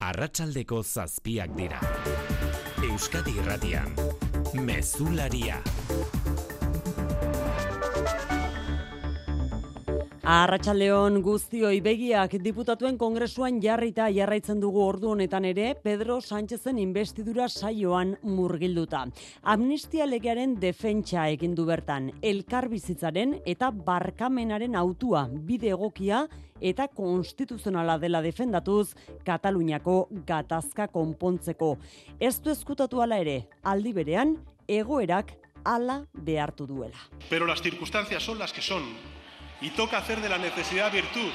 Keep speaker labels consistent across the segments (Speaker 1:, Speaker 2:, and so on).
Speaker 1: Arratsaldeko zazpiak dira. Euskadi Irratian. Mezularia.
Speaker 2: Arratsaldeon guztioi begiak diputatuen kongresuan jarrita jarraitzen dugu ordu honetan ere Pedro Sánchezen investidura saioan murgilduta. Amnistia legearen defentsa egin du bertan, elkar bizitzaren eta barkamenaren autua bide egokia eta konstituzionala dela defendatuz Kataluniako gatazka konpontzeko. Ez du eskutatu ala ere, aldi berean egoerak ala behartu duela.
Speaker 3: Pero las circunstancias son las que son y toca hacer de la necesidad virtud.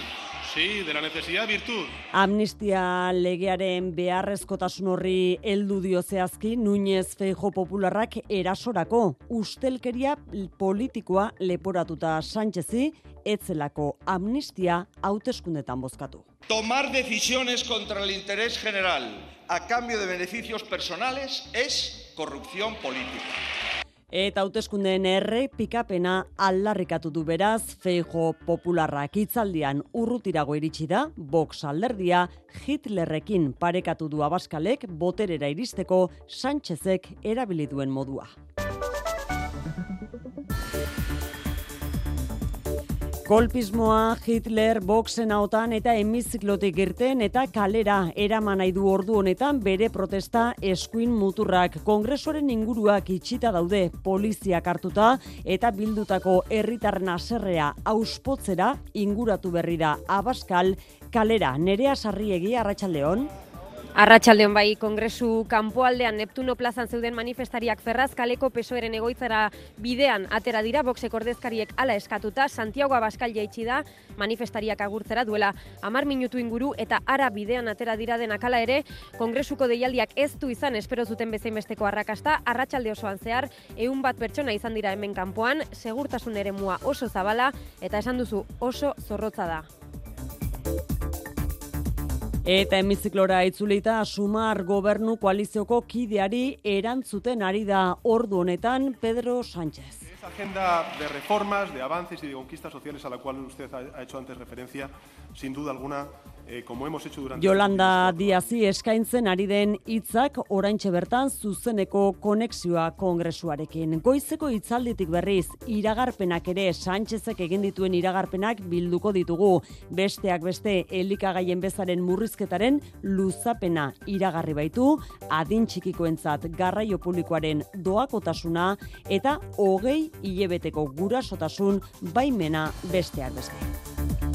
Speaker 3: Sí, de la necesidad virtud.
Speaker 2: Amnistia legearen beharrezkotasun horri heldu dio zehazki Núñez Feijo Popularrak erasorako ustelkeria politikoa leporatuta Sánchezi etzelako amnistia hauteskundetan bozkatu.
Speaker 4: Tomar decisiones contra el interés general a cambio de beneficios personales es corrupción política.
Speaker 2: Eta hauteskundeen erre pikapena aldarrikatu du beraz Feijo Popularrak hitzaldian urrutirago iritsi da Vox alderdia Hitlerrekin parekatu du Abaskalek boterera iristeko Sánchezek erabili duen modua. Kolpismoa, Hitler, Voxen hautan eta emiziklotik irten eta kalera eraman nahi du ordu honetan bere protesta eskuin muturrak. Kongresoren inguruak itxita daude poliziak hartuta eta bildutako herritarren aserrea auspotzera inguratu berri da Abaskal kalera. Nerea sarriegi arratsaldeon.
Speaker 5: Arratxaldeon bai, Kongresu kanpoaldean Neptuno plazan zeuden manifestariak ferrazkaleko pesoeren egoitzara bidean atera dira, boxek ordezkariek ala eskatuta, Santiago Abascal jaitsi da manifestariak agurtzera duela amar minutu inguru eta ara bidean atera dira denakala ere, Kongresuko deialdiak ez du izan espero zuten bezein besteko arrakasta, arratsalde osoan zehar, eun bat pertsona izan dira hemen kanpoan, segurtasun ere mua oso zabala eta esan duzu oso zorrotza da.
Speaker 2: Eta hemiziklora itzulita Sumar gobernu koalizioko kideari erantzuten ari da ordu honetan Pedro Sánchez.
Speaker 3: Esa agenda de reformas, de avances y de conquistas sociales a la cual usted ha hecho antes referencia, sin duda alguna, eh, como hemos hecho durante...
Speaker 2: Yolanda Diazi eskaintzen ari den hitzak oraintxe bertan zuzeneko konexioa kongresuarekin. Goizeko hitzalditik berriz, iragarpenak ere Sánchezek egin dituen iragarpenak bilduko ditugu. Besteak beste elikagaien bezaren murrizketaren luzapena iragarri baitu, adin txikikoentzat garraio publikoaren doakotasuna eta hogei hilebeteko gurasotasun baimena besteak beste.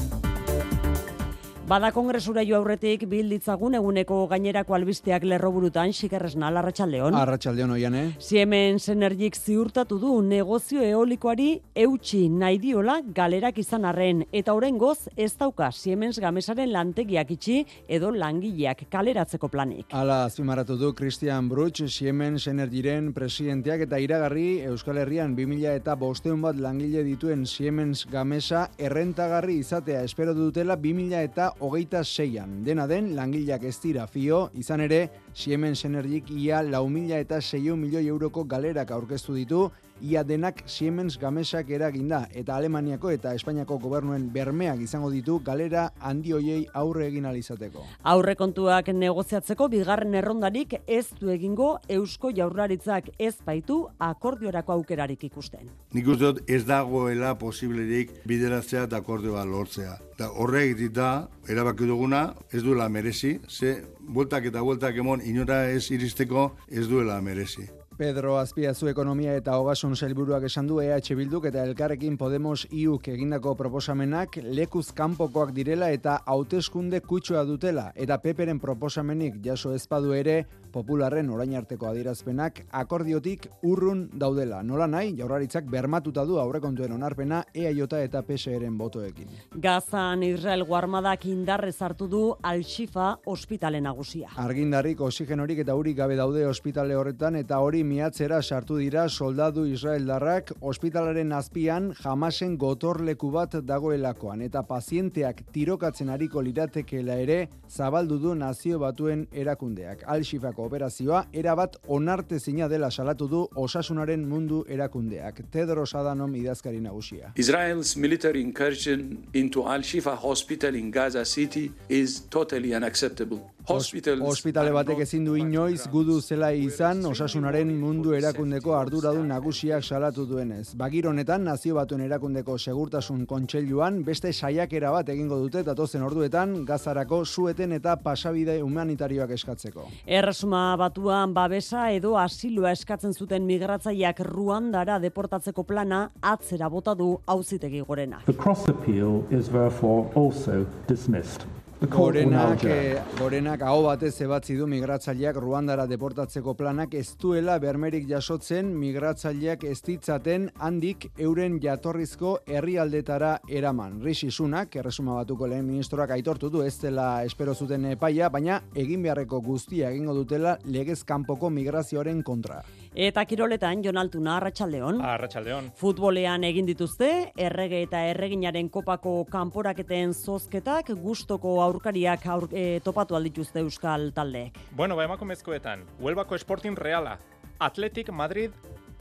Speaker 2: Bada kongresura jo aurretik bilditzagun eguneko gainerako albisteak lerroburutan xikerresna larratxaldeon.
Speaker 6: Arratxaldeon oian, eh?
Speaker 2: Siemens Energik ziurtatu du negozio eolikoari eutxi nahi diola galerak izan arren eta orengoz ez dauka Siemens Gamesaren lantegiak itxi edo langileak kaleratzeko planik.
Speaker 6: Ala azpimarratu du Christian Bruch Siemens Energiren presidenteak eta iragarri Euskal Herrian 2000 eta bosteun bat langile dituen Siemens Gamesa errentagarri izatea espero dutela 2000 eta hogeita seian. Dena den, langileak ez dira fio, izan ere, Siemens Energik ia lau mila eta seio milioi euroko galerak aurkeztu ditu, ia denak Siemens Gamesak eraginda, eta Alemaniako eta Espainiako gobernuen bermeak izango ditu galera handi hoiei aurre egin alizateko.
Speaker 2: Aurre kontuak negoziatzeko bigarren errondarik ez du egingo Eusko Jaurlaritzak ez baitu akordiorako aukerarik ikusten.
Speaker 7: Nik uste dut ez dagoela posiblerik bideratzea eta akordioa lortzea. Da, horre egitita, erabaki duguna, ez duela merezi, ze bueltak eta bueltak emon inora ez iristeko ez duela merezi.
Speaker 6: Pedro Azpiazu ekonomia eta hogasun sailburuak esan du EH Bilduk eta Elkarrekin Podemos iuk egindako proposamenak lekuz kanpokoak direla eta hauteskunde kutsua dutela eta peperen proposamenik jaso ezpadu ere popularren orain arteko adierazpenak akordiotik urrun daudela. Nola nahi, jaurlaritzak bermatuta du aurrekontuen onarpena EAJ eta PSRen botoekin.
Speaker 2: Gazan Israel guarmadak indarrez hartu du Al-Shifa ospitale nagusia.
Speaker 6: Argindarrik oxigenorik eta urik gabe daude ospitale horretan eta hori miatzera sartu dira soldadu Israeldarrak ospitalaren azpian jamasen gotorleku bat dagoelakoan eta pazienteak tirokatzen ariko liratekeela ere zabaldu du nazio batuen erakundeak. Al-Shifako operazioa erabat onartezina dela salatu du osasunaren mundu erakundeak. Tedros Adhanom idazkari nagusia.
Speaker 8: Israel's military incursion into Al-Shifa hospital in Gaza City is totally unacceptable.
Speaker 6: Hospitale batek ezin du inoiz gudu zela izan osasunaren mundu erakundeko arduradun nagusiak salatu duenez. Bagir honetan nazio batuen erakundeko segurtasun kontseiluan beste saiakera bat egingo dute datozen orduetan gazarako sueten eta pasabide humanitarioak eskatzeko.
Speaker 2: Erresuma batuan babesa edo asilua eskatzen zuten migratzaileak Ruandara deportatzeko plana atzera bota du auzitegi gorena.
Speaker 8: The cross appeal is therefore also dismissed.
Speaker 6: Gorenak, eh, gorenak hau batez ebatzi du migratzaileak Ruandara deportatzeko planak ez duela bermerik jasotzen migratzaileak ez ditzaten handik euren jatorrizko herrialdetara eraman. Rishi Sunak, erresuma batuko lehen ministroak aitortu du ez dela espero zuten epaia, baina egin beharreko guztia egingo dutela legez kanpoko migrazioaren kontra.
Speaker 2: Eta kiroletan, Jonaltuna, Arratxaldeon.
Speaker 9: Arratxaldeon.
Speaker 2: Futbolean egin dituzte, errege eta erreginaren kopako kanporaketen zozketak, gustoko aurkariak aur, e, topatu aldituzte euskal taldeek.
Speaker 9: Bueno, ba, emakumezkoetan, Huelbako Sporting Reala, Atletic Madrid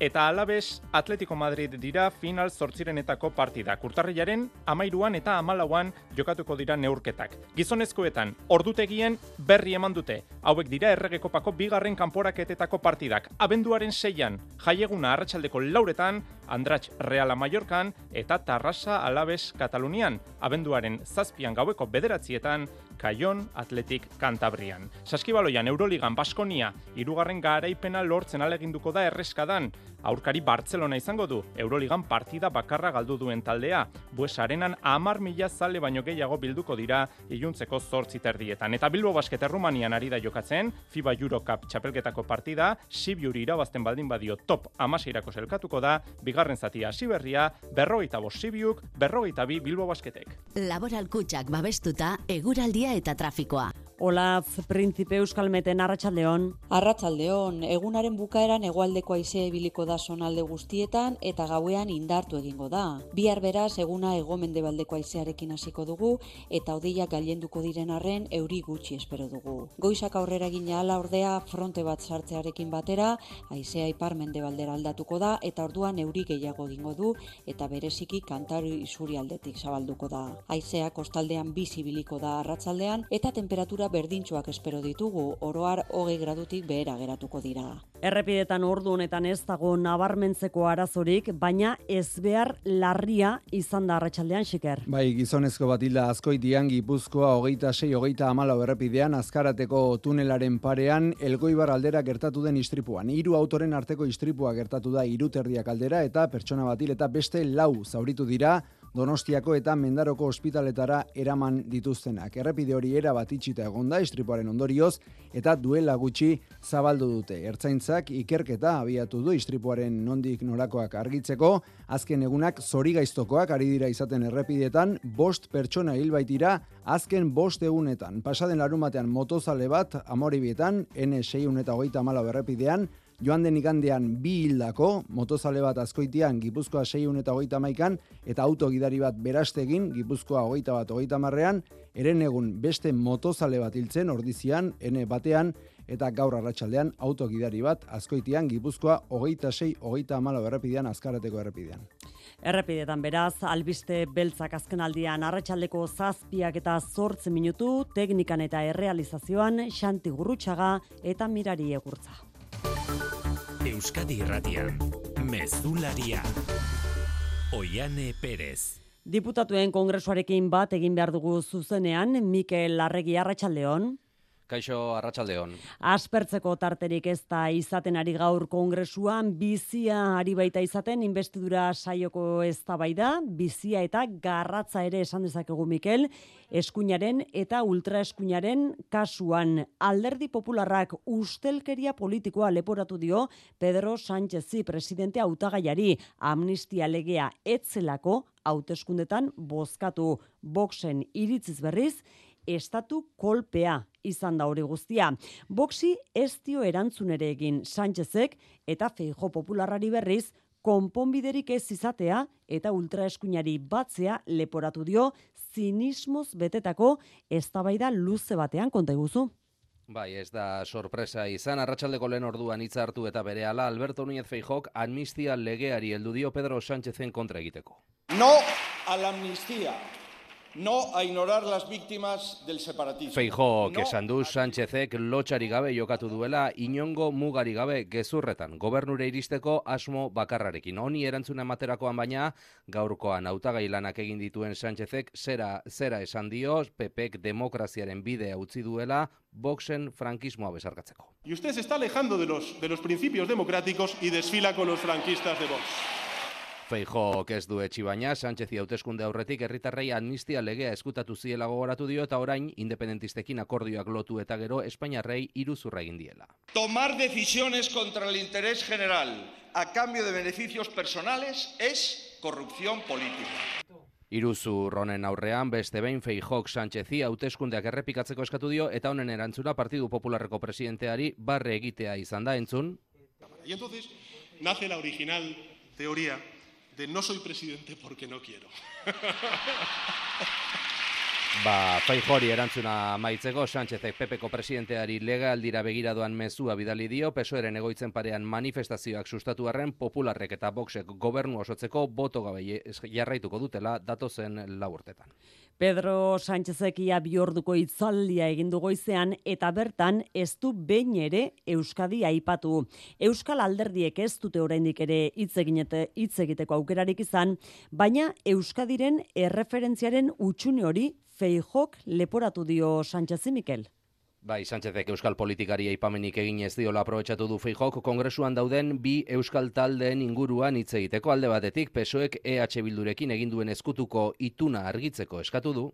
Speaker 9: eta Alabes Atletico Madrid dira final zortzirenetako partida. Kurtarriaren amairuan eta amalauan jokatuko dira neurketak. Gizonezkoetan, ordutegien berri eman dute. Hauek dira erregekopako bigarren kanporaketetako partidak. Abenduaren seian, jaieguna arratsaldeko lauretan, Andratx Reala Mallorcan eta Tarrasa Alabes Katalunian. Abenduaren zazpian gaueko bederatzietan, Kaion Atletik Kantabrian. Saskibaloian Euroligan Baskonia irugarren garaipena lortzen aleginduko da erreskadan. Aurkari Bartzelona izango du, Euroligan partida bakarra galdu duen taldea. Bues arenan amar mila zale baino gehiago bilduko dira iluntzeko zortzi terdietan. Eta Bilbo Basket Errumanian ari da jokatzen, FIBA Eurocup txapelketako partida, Sibiuri irabazten baldin badio top amaseirako selkatuko da, bigarren zatia hasi berria, berrogeita bost Sibiuk, berrogeita bi Bilbo Basketek.
Speaker 10: Laboral kutsak babestuta, eguraldia eta trafikoa.
Speaker 2: Olaz, Prinzipe Euskalmeten, Arratxaldeon.
Speaker 11: Arratxaldeon, egunaren bukaeran egualdeko aise ebiliko da sonalde guztietan eta gauean indartu egingo da. Bihar beraz eguna egomende baldeko aisearekin hasiko dugu eta odeiak gailenduko diren arren euri gutxi espero dugu. Goizak aurrera gina ala ordea fronte bat sartzearekin batera, aisea ipar mende baldera aldatuko da eta orduan euri gehiago egingo du eta bereziki kantaru isuri aldetik zabalduko da. Aisea kostaldean bizibiliko da arratsaldean eta temperatura berdintxoak espero ditugu, oroar hogei gradutik behera geratuko dira.
Speaker 2: Errepidetan ordu honetan ez dago nabarmentzeko arazorik, baina ez behar larria izan da arratsaldean xiker.
Speaker 6: Bai, gizonezko bat hilda azkoitian, gipuzkoa hogeita sei, hogeita amalau errepidean, azkarateko tunelaren parean, elgoibar aldera gertatu den istripuan. Hiru autoren arteko istripua gertatu da iruterdiak aldera eta pertsona bat hil eta beste lau zauritu dira, Donostiako eta Mendaroko ospitaletara eraman dituztenak. Errepide hori era bat itxita egonda istripuaren ondorioz eta duela gutxi zabaldu dute. Ertzaintzak ikerketa abiatu du istripuaren nondik norakoak argitzeko, azken egunak zori gaiztokoak ari dira izaten errepidetan, bost pertsona hil baitira, azken bost egunetan. Pasaden larun batean motozale bat, amoribietan, N6 eta hogeita mala errepidean, joan den igandean bi hildako, motozale bat azkoitian, Gipuzkoa 6 eta hogeita maikan, eta autogidari bat berastegin, Gipuzkoa hogeita bat hogeita marrean, eren egun beste motozale bat hiltzen, ordizian, ene batean, eta gaur arratsaldean autogidari bat azkoitian, Gipuzkoa hogeita 6 hogeita amala errepidean, azkarateko errepidean.
Speaker 2: Errepidetan beraz, albiste beltzak azken aldian arratsaldeko zazpiak eta zortzen minutu, teknikan eta errealizazioan, xanti gurrutxaga eta mirari egurtza.
Speaker 12: Euskadi Irratian, Mezularia. Oiane Perez.
Speaker 2: Diputatuen kongresuarekin bat egin behar dugu zuzenean, Mikel Larregi Arratsaldeon.
Speaker 13: Kaixo Arratsaldeon.
Speaker 2: Aspertzeko tarterik ez da izaten ari gaur kongresuan, bizia ari baita izaten, investidura saioko eztabaida, bizia eta garratza ere esan dezakegu Mikel, eskuinaren eta ultraeskuinaren kasuan. Alderdi popularrak ustelkeria politikoa leporatu dio Pedro Sánchezi presidente hautagaiari. Amnistia legea etzelako hauteskundetan bozkatu. Boxen iritziz berriz estatu kolpea izan da hori guztia. Boxi ez dio erantzun ere egin Sánchezek eta Feijo Popularrari berriz konponbiderik ez izatea eta ultraeskuinari batzea leporatu dio zinismoz betetako eztabaida luze batean konta iguzu.
Speaker 13: Bai, ez da sorpresa izan, arratsaldeko lehen orduan hitza hartu eta bere ala Alberto Núñez Feijok amnistia legeari heldu dio Pedro Sánchezen kontra egiteko.
Speaker 4: No a la amnistía. No a ignorar las víctimas del separatismo.
Speaker 13: Feijo, no esan du Sánchezek lotxari gabe jokatu duela inongo mugari gabe gezurretan. Gobernure iristeko asmo bakarrarekin. Honi erantzuna ematerakoan baina gaurkoan hautagai lanak egin dituen Sánchezek zera, zera esan dio PPek demokraziaren bidea utzi duela Voxen frankismoa besarkatzeko.
Speaker 3: Y usted se está alejando de los, de los principios democráticos y desfila con los franquistas de Vox.
Speaker 13: Feijo ez du etxi baina, Sánchez hauteskunde aurretik herritarrei amnistia legea eskutatu ziela gogoratu dio eta orain independentistekin akordioak lotu eta gero Espainiarrei iruzurra egin diela.
Speaker 4: Tomar decisiones contra el interés general a cambio de beneficios personales es corrupción política.
Speaker 13: Iruzu ronen aurrean beste behin Feijok Sánchezi hauteskundeak errepikatzeko eskatu dio eta honen erantzuna Partidu Popularreko presidenteari barre egitea izan da entzun.
Speaker 3: Y entonces nace la original teoría de no soy presidente porque no quiero.
Speaker 13: Ba, Feijori erantzuna maitzeko, Sánchezek Pepeko presidenteari legaldira begiradoan mezua bidali dio, pesoeren egoitzen parean manifestazioak sustatu arren, popularrek eta boxek gobernu osotzeko boto gabe jarraituko dutela datozen laburtetan.
Speaker 2: Pedro Sánchezek ia bi orduko itzaldia egin du goizean eta bertan ez du behin ere Euskadi aipatu. Euskal alderdiek ez dute oraindik ere hitz hitz egiteko aukerarik izan, baina Euskadiren erreferentziaren utxune hori Feijok leporatu dio Sánchez Mikel.
Speaker 13: Bai, Sánchezek euskal politikari aipamenik egin ez diola aprobetsatu du Feijok kongresuan dauden bi euskal taldeen inguruan hitz egiteko alde batetik PSOEk EH Bildurekin egin duen eskutuko ituna argitzeko eskatu du.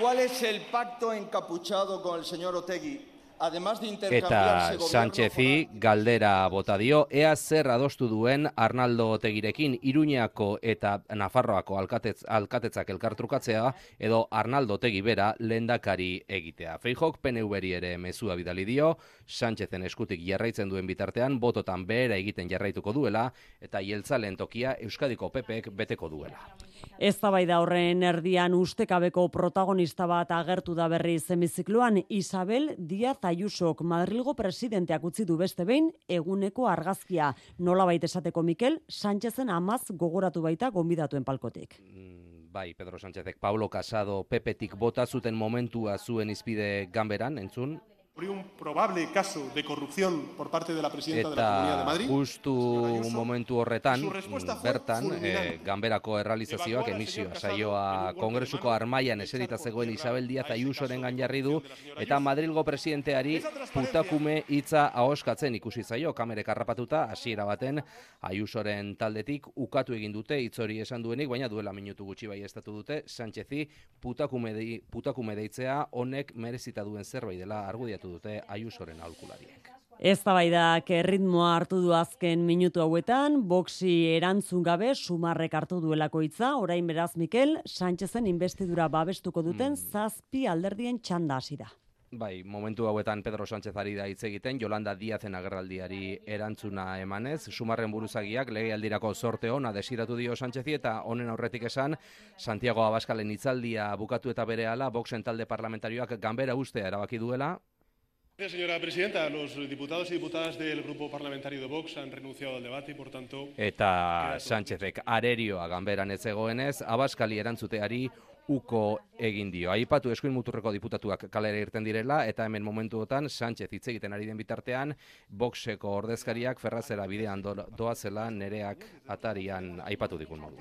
Speaker 4: ¿Cuál es el pacto encapuchado con el señor Otegi
Speaker 13: Eta Sánchezi galdera bota dio, ea zer adostu duen Arnaldo Otegirekin Iruñako eta Nafarroako alkatez, alkatetzak elkartrukatzea edo Arnaldo Otegi bera lendakari egitea. Feijok PNV-eri ere mezua bidali dio, Sánchezen eskutik jarraitzen duen bitartean, bototan behera egiten jarraituko duela eta jeltzalen tokia Euskadiko Pepek beteko duela.
Speaker 2: Ez da horren erdian ustekabeko protagonista bat agertu da berri zemizikloan Isabel Diaz Ayusok Madrilgo presidenteak utzi du beste behin eguneko argazkia. Nola baita esateko Mikel, Sánchezen amaz gogoratu baita gonbidatuen palkotik.
Speaker 13: Mm, bai, Pedro Sánchezek, Paulo Casado, Pepetik bota zuten momentua zuen izpide ganberan, entzun,
Speaker 3: un probable caso de corrupción por parte de la presidenta de la Comunidad de Madrid.
Speaker 13: justu momentu horretan, bertan, eh, ganberako errealizazioak emisioa saioa kongresuko armaian eserita zegoen Isabel Díaz Ayusoren ganjarri du, eta Madrilgo presidenteari putakume hitza ahoskatzen ikusi zaio, kamere karrapatuta, hasiera baten, Ayusoren taldetik ukatu egin dute, hitzori esan duenik, baina duela minutu gutxi bai estatu dute, Sánchezi putakume, de, putakume deitzea honek merezita duen zerbait dela argudiatu dute Ayusoren aholkulariek.
Speaker 2: Ez tabaidak erritmoa hartu du azken minutu hauetan, boksi erantzun gabe sumarrek hartu duelako hitza, orain beraz Mikel, Sánchezen investidura babestuko duten mm. zazpi alderdien txanda hasi da.
Speaker 13: Bai, momentu hauetan Pedro Sánchez ari da hitz egiten, Jolanda Diazen agerraldiari erantzuna emanez, sumarren buruzagiak legealdirako sorte ona desiratu dio Sánchezi eta honen aurretik esan, Santiago Abaskalen hitzaldia bukatu eta berehala, Voxen talde parlamentarioak ganbera ustea erabaki duela, Eta Sánchezek arerioa ganberan ez egoenez, abaskali erantzuteari uko egin dio. Aipatu eskuin muturreko diputatuak kalera irten direla, eta hemen momentuotan Sánchez hitz egiten ari den bitartean, boxeko ordezkariak ferrazera bidean doazela nereak atarian aipatu dikun modu.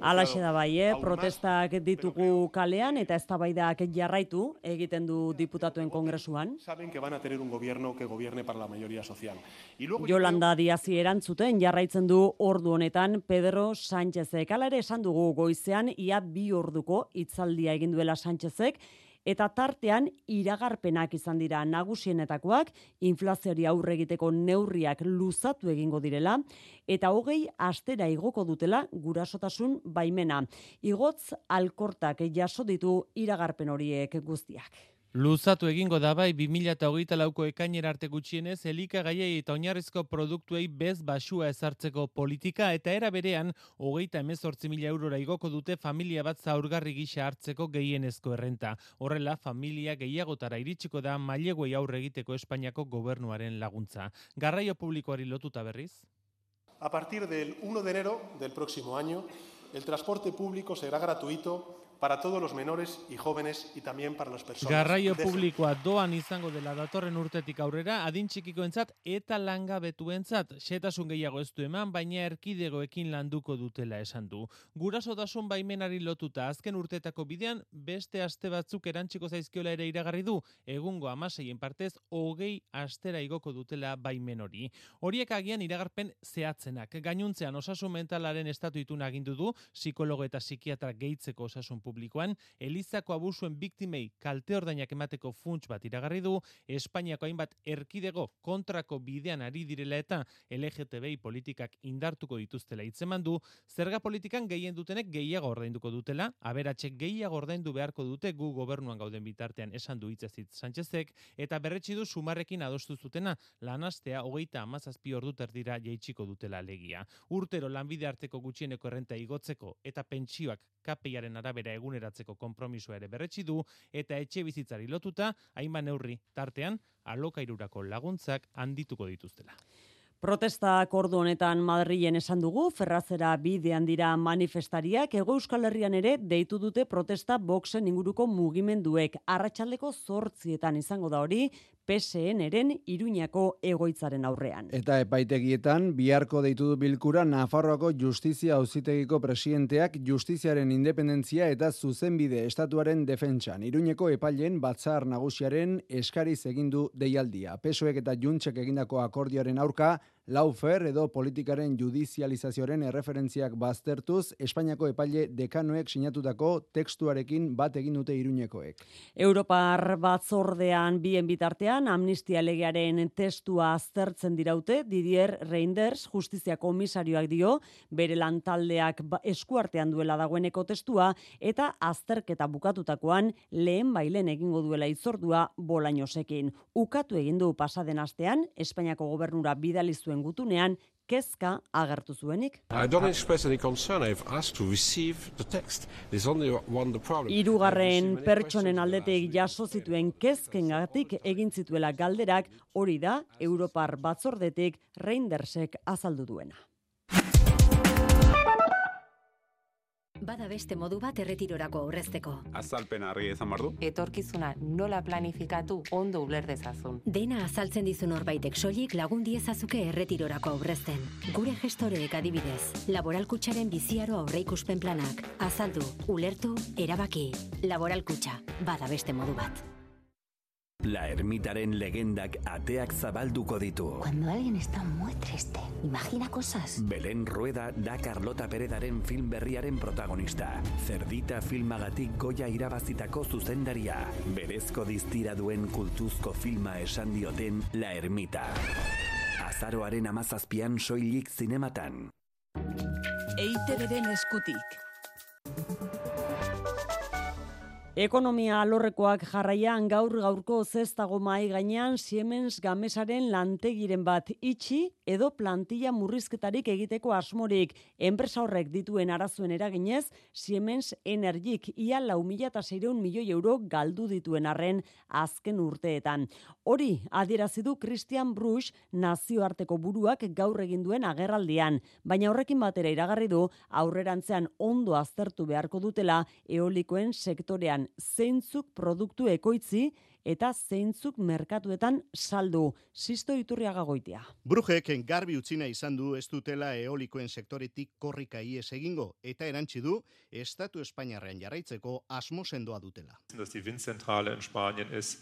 Speaker 2: Alaxe da bai, eh? protestak ditugu kalean, eta ez tabaidak jarraitu egiten du diputatuen kongresuan.
Speaker 3: Saben que van a tener un gobierno que gobierne para la mayoría social.
Speaker 2: Y luego Yolanda Diazi erantzuten jarraitzen du ordu honetan Pedro Sánchez. Ekalare esan dugu goizean ia bi orduko hitzaldia egin duela Sánchezek eta tartean iragarpenak izan dira nagusienetakoak inflaziori aurre egiteko neurriak luzatu egingo direla eta hogei astera igoko dutela gurasotasun baimena. Igotz alkortak jaso ditu iragarpen horiek guztiak.
Speaker 14: Luzatu egingo da bai 2008 lauko ekainera arte gutxienez elikagaiei eta oinarrizko produktuei bez basua ezartzeko politika eta era berean hogeita emezortzi mila eurora igoko dute familia bat zaurgarri gisa hartzeko gehienezko errenta. Horrela, familia gehiagotara iritsiko da maileguei aurre egiteko Espainiako gobernuaren laguntza. Garraio publikoari lotuta berriz?
Speaker 3: A partir del 1 de enero del próximo año, el transporte público será gratuito para todos los menores y jóvenes y también para las personas.
Speaker 14: Garraio publikoa doan izango dela datorren urtetik aurrera, adin txikikoentzat eta langabetuentzat xetasun gehiago ez du eman, baina erkidegoekin landuko dutela esan du. Gurasotasun baimenari lotuta azken urtetako bidean beste aste batzuk erantziko zaizkiola ere iragarri du, egungo amaseien partez hogei astera igoko dutela baimen hori. Horiek agian iragarpen zehatzenak. Gainuntzean osasun mentalaren estatu itun agindu du, psikologo eta psikiatra gehitzeko osasun publikoan, Elizako abusuen biktimei kalte ordainak emateko funts bat iragarri du, Espainiako hainbat erkidego kontrako bidean ari direla eta LGTBI politikak indartuko dituztela hitzeman du, zerga politikan gehien dutenek gehiago ordainduko dutela, aberatxek gehiago ordaindu beharko dute gu gobernuan gauden bitartean esan du hitzezit Sánchezek, eta berretsi du sumarrekin adostu zutena lanastea hogeita amazazpi ordu terdira jaitsiko dutela legia. Urtero lanbide arteko gutxieneko errenta igotzeko eta pentsioak KPIaren arabera eguneratzeko konpromisoa ere berretsi du eta etxe bizitzari lotuta hainbat neurri tartean alokairurako laguntzak handituko dituztela.
Speaker 2: Protesta kordu honetan Madrilen esan dugu, ferrazera bidean dira manifestariak, ego euskal herrian ere deitu dute protesta boxen inguruko mugimenduek. Arratxaldeko zortzietan izango da hori, PSN-eren Iruñako egoitzaren aurrean.
Speaker 6: Eta epaitegietan, biharko deitu du bilkura Nafarroako Justizia Auzitegiko presidenteak justiziaren independentzia eta zuzenbide estatuaren defentsan. Iruñeko epailen batzar nagusiaren eskariz egindu deialdia. Pesoek eta Juntzek egindako akordioaren aurka, Laufer edo politikaren judizializazioaren erreferentziak baztertuz, Espainiako epaile dekanoek sinatutako tekstuarekin bat egin dute iruñekoek.
Speaker 2: Europar batzordean bien bitartean, amnistia legearen testua aztertzen diraute, Didier Reinders, justizia komisarioak dio, bere lantaldeak ba, eskuartean duela dagoeneko testua, eta azterketa bukatutakoan lehen bailen egingo duela itzordua bolainosekin. Ukatu egin du pasaden astean, Espainiako gobernura bidali zuen gutunean kezka agertu zuenik. Hirugarren pertsonen aldetik jaso zituen kezkengatik egin zituela galderak hori da Europar batzordetik Reindersek azaldu duena.
Speaker 15: Bada beste modu bat erretirorako aurrezteko.
Speaker 16: Azalpen harri ezan bardu?
Speaker 17: Etorkizuna nola planifikatu ondo uler dezazun.
Speaker 15: Dena azaltzen dizun horbaitek soilik lagun diezazuke erretirorako aurrezten. Gure gestoreek adibidez, laboralkutsaren biziaro aurreikuspen planak. Azaldu, ulertu, erabaki. Laboralkutxa, bada beste modu bat.
Speaker 1: La ermitaren legendak ateak zabalduko ditu.
Speaker 18: Cuando alguien está muy triste, imagina cosas.
Speaker 1: Belén Rueda da Carlota Perezaren film berriaren protagonista. Zerdita filmagatik goia irabazitako zuzendaria. Berezko diztira duen kultuzko filma esan dioten La Ermita. Azaroaren amazazpian soilik zinematan.
Speaker 19: Eite beren eskutik.
Speaker 2: Ekonomia alorrekoak jarraian gaur gaurko zestago mai gainean Siemens Gamesaren lantegiren bat itxi edo plantilla murrizketarik egiteko asmorik. Enpresa horrek dituen arazuen eraginez, Siemens Energik ia lau mila milioi euro galdu dituen arren azken urteetan. Hori adierazi du Christian Bruch nazioarteko buruak gaur egin duen agerraldian, baina horrekin batera iragarri du aurrerantzean ondo aztertu beharko dutela eolikoen sektorean zeintzuk produktu ekoitzi eta zeintzuk merkatuetan saldu. Sisto iturriaga goitia.
Speaker 20: Brujek garbi utzina izan du ez dutela eolikoen sektoretik korrika ies egingo eta erantzi du Estatu Espainiarrean jarraitzeko asmo sendoa dutela.
Speaker 21: Dass die Windzentrale in Spanien ist,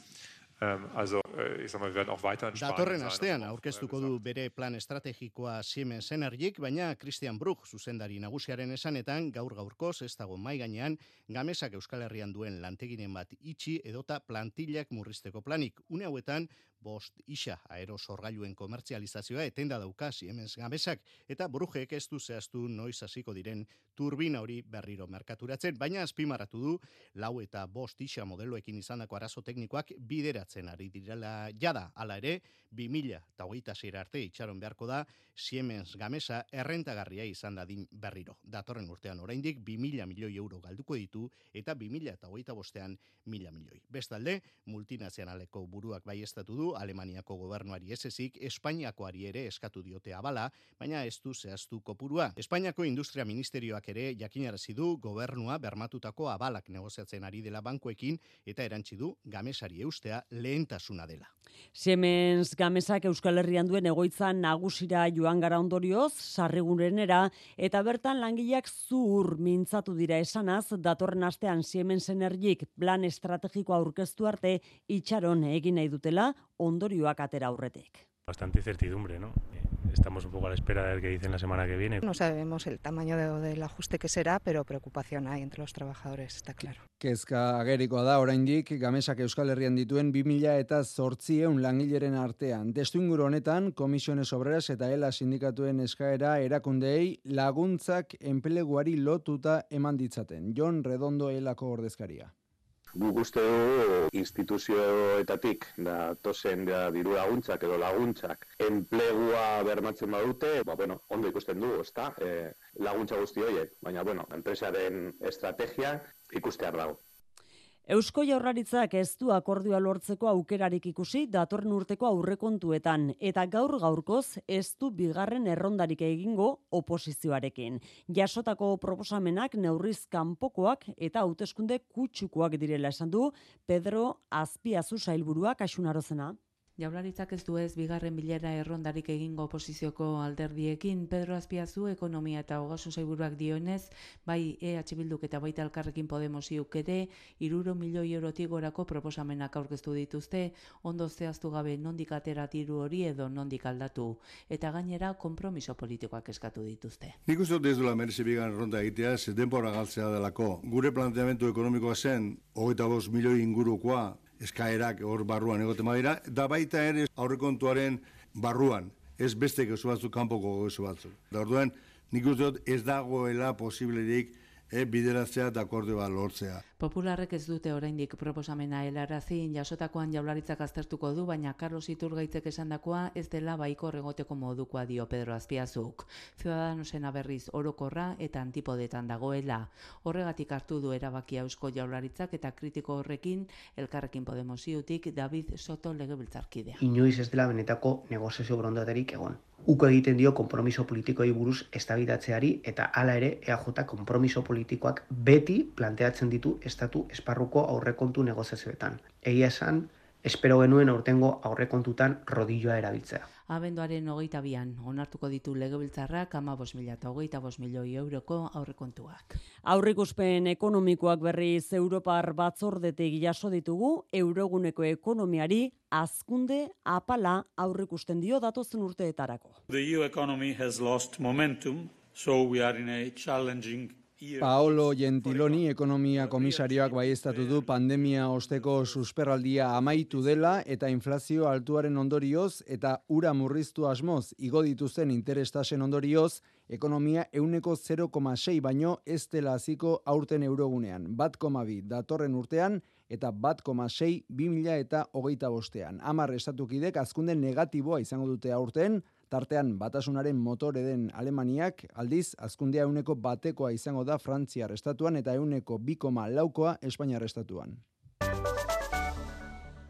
Speaker 21: also, äh, ich sag mal, wir werden auch weiter
Speaker 20: Datorren astean aurkeztuko du bere plan estrategikoa Siemens Energik, baina Christian Bruch zuzendari nagusiaren esanetan gaur gaurkoz ez dago mai gainean gamesak Euskal Herrian duen lanteginen bat itxi edota plantillak murrizteko planik. Une hauetan bost isa aerosorgailuen komertzializazioa etenda dauka Siemens gamesak eta Brujek ez du zehaztu noiz hasiko diren turbina hori berriro merkaturatzen, baina azpimarratu du lau eta bost isa modeloekin izandako arazo teknikoak bidera geratzen ari direla jada hala ere 2000 eta hogeita arte itxaron beharko da Siemens Gamesa errentagarria izan dadin berriro. Datorren urtean oraindik 2000 milioi euro galduko ditu eta 2000 eta hogeita bostean mila milioi. Bestalde, multinazionaleko buruak bai estatu du Alemaniako gobernuari ez ezik, Espainiakoari ere eskatu diote abala, baina ez du zehaztu kopurua. Espainiako Industria Ministerioak ere jakinarazi du gobernua bermatutako abalak negoziatzen ari dela bankuekin eta erantzi du gamesari eustea lehentasuna dela.
Speaker 2: Siemens gamesak Euskal Herrian duen egoitza nagusira joan gara ondorioz, sarrigurenera, eta bertan langileak zur mintzatu dira esanaz, datorren astean Siemens Energik plan estrategikoa aurkeztu arte itxaron egin nahi dutela ondorioak atera aurretik.
Speaker 16: Bastante incertidumbre, ¿no? Estamos un poco a la espera de ver qué dicen la semana que viene.
Speaker 22: No sabemos el tamaño de, del ajuste que será, pero preocupación hay entre los trabajadores, está claro.
Speaker 6: Kezka agerikoa da oraindik Gamesak Euskal Herrian dituen 2000 eta zortzieun langileren artean. Testu inguru honetan, Komisiones Obreras eta ELA sindikatuen eskaera erakundeei laguntzak enpleguari lotuta eman ditzaten. Jon Redondo elako ordezkaria.
Speaker 23: Gu uste dugu instituzioetatik da tozen da diru laguntzak edo laguntzak enplegua bermatzen badute, ba, bueno, ondo ikusten dugu, ezta? E, laguntza guzti horiek, baina bueno, enpresaren estrategia ikustear dago.
Speaker 2: Eusko Jaurlaritzak ez du akordioa lortzeko aukerarik ikusi datorren urteko aurrekontuetan eta gaur gaurkoz ez du bigarren errondarik egingo oposizioarekin. Jasotako proposamenak neurriz kanpokoak eta hauteskunde kutsukoak direla esan du Pedro Azpiazu sailburuak asunarozena.
Speaker 24: Jaurlaritzak ez du ez bigarren bilera errondarik egingo oposizioko alderdiekin Pedro Azpiazu ekonomia eta ogasun zaiburuak dionez, bai EH Bilduk eta baita elkarrekin Podemos iuk ere, iruro milioi eurotik gorako proposamenak aurkeztu dituzte, ondo zehaztu gabe nondik atera tiru hori edo nondik aldatu, eta gainera konpromiso politikoak eskatu dituzte.
Speaker 7: Nik uste ez duela merezi bigarren erronda egitea, ez denpora galtzea delako. Gure planteamentu ekonomikoa zen, hogeita bost milioi ingurukoa, eskaerak hor barruan egote madira, da baita ere aurrekontuaren barruan, ez beste gezu batzuk, kanpoko gezu batzuk. Da orduan, nik uste dut ez dagoela posiblerik e, bideratzea eta akorde bat lortzea.
Speaker 24: Popularrek ez dute oraindik proposamena helarazin jasotakoan jaularitzak aztertuko du, baina Carlos Iturgaitzek esandakoa ez dela baiko regoteko modukoa dio Pedro Azpiazuk. Ciudadanosen aberriz orokorra eta antipodetan dagoela. Horregatik hartu du erabakia eusko jaularitzak eta kritiko horrekin elkarrekin Podemos iutik David Soto legebiltzarkidea.
Speaker 25: Inoiz ez dela benetako negozazio borondaterik egon. Uko egiten dio konpromiso politikoei buruz estabidatzeari eta hala ere EAJ konpromiso politikoak beti planteatzen ditu estatu esparruko aurrekontu negoziazioetan. Egia esan, espero genuen aurtengo aurrekontutan rodilloa erabiltzea.
Speaker 24: Abenduaren hogeita bian, onartuko ditu legebiltzarrak ama bos mila eta hogeita bos milioi euroko aurrekontuak.
Speaker 2: Aurrikuspen ekonomikoak berriz Europar batzordetik jaso ditugu, euroguneko ekonomiari azkunde apala aurrikusten dio datozen urteetarako.
Speaker 26: The EU economy has lost momentum, so we are in a challenging
Speaker 6: Paolo Gentiloni ekonomia komisarioak baiestatu du pandemia osteko susperraldia amaitu dela eta inflazio altuaren ondorioz eta ura murriztu asmoz igo dituzten interestasen ondorioz ekonomia euneko 0,6 baino ez dela hasiko aurten eurogunean. Bat komabi datorren urtean eta bat koma sei eta hogeita bostean. Amar estatukidek azkunde negatiboa izango dute aurten, Tartean batasunaren motore den Alemaniak aldiz azkundea euneko batekoa izango da Frantziar estatuan eta euneko bikoma laukoa Espainiar estatuan.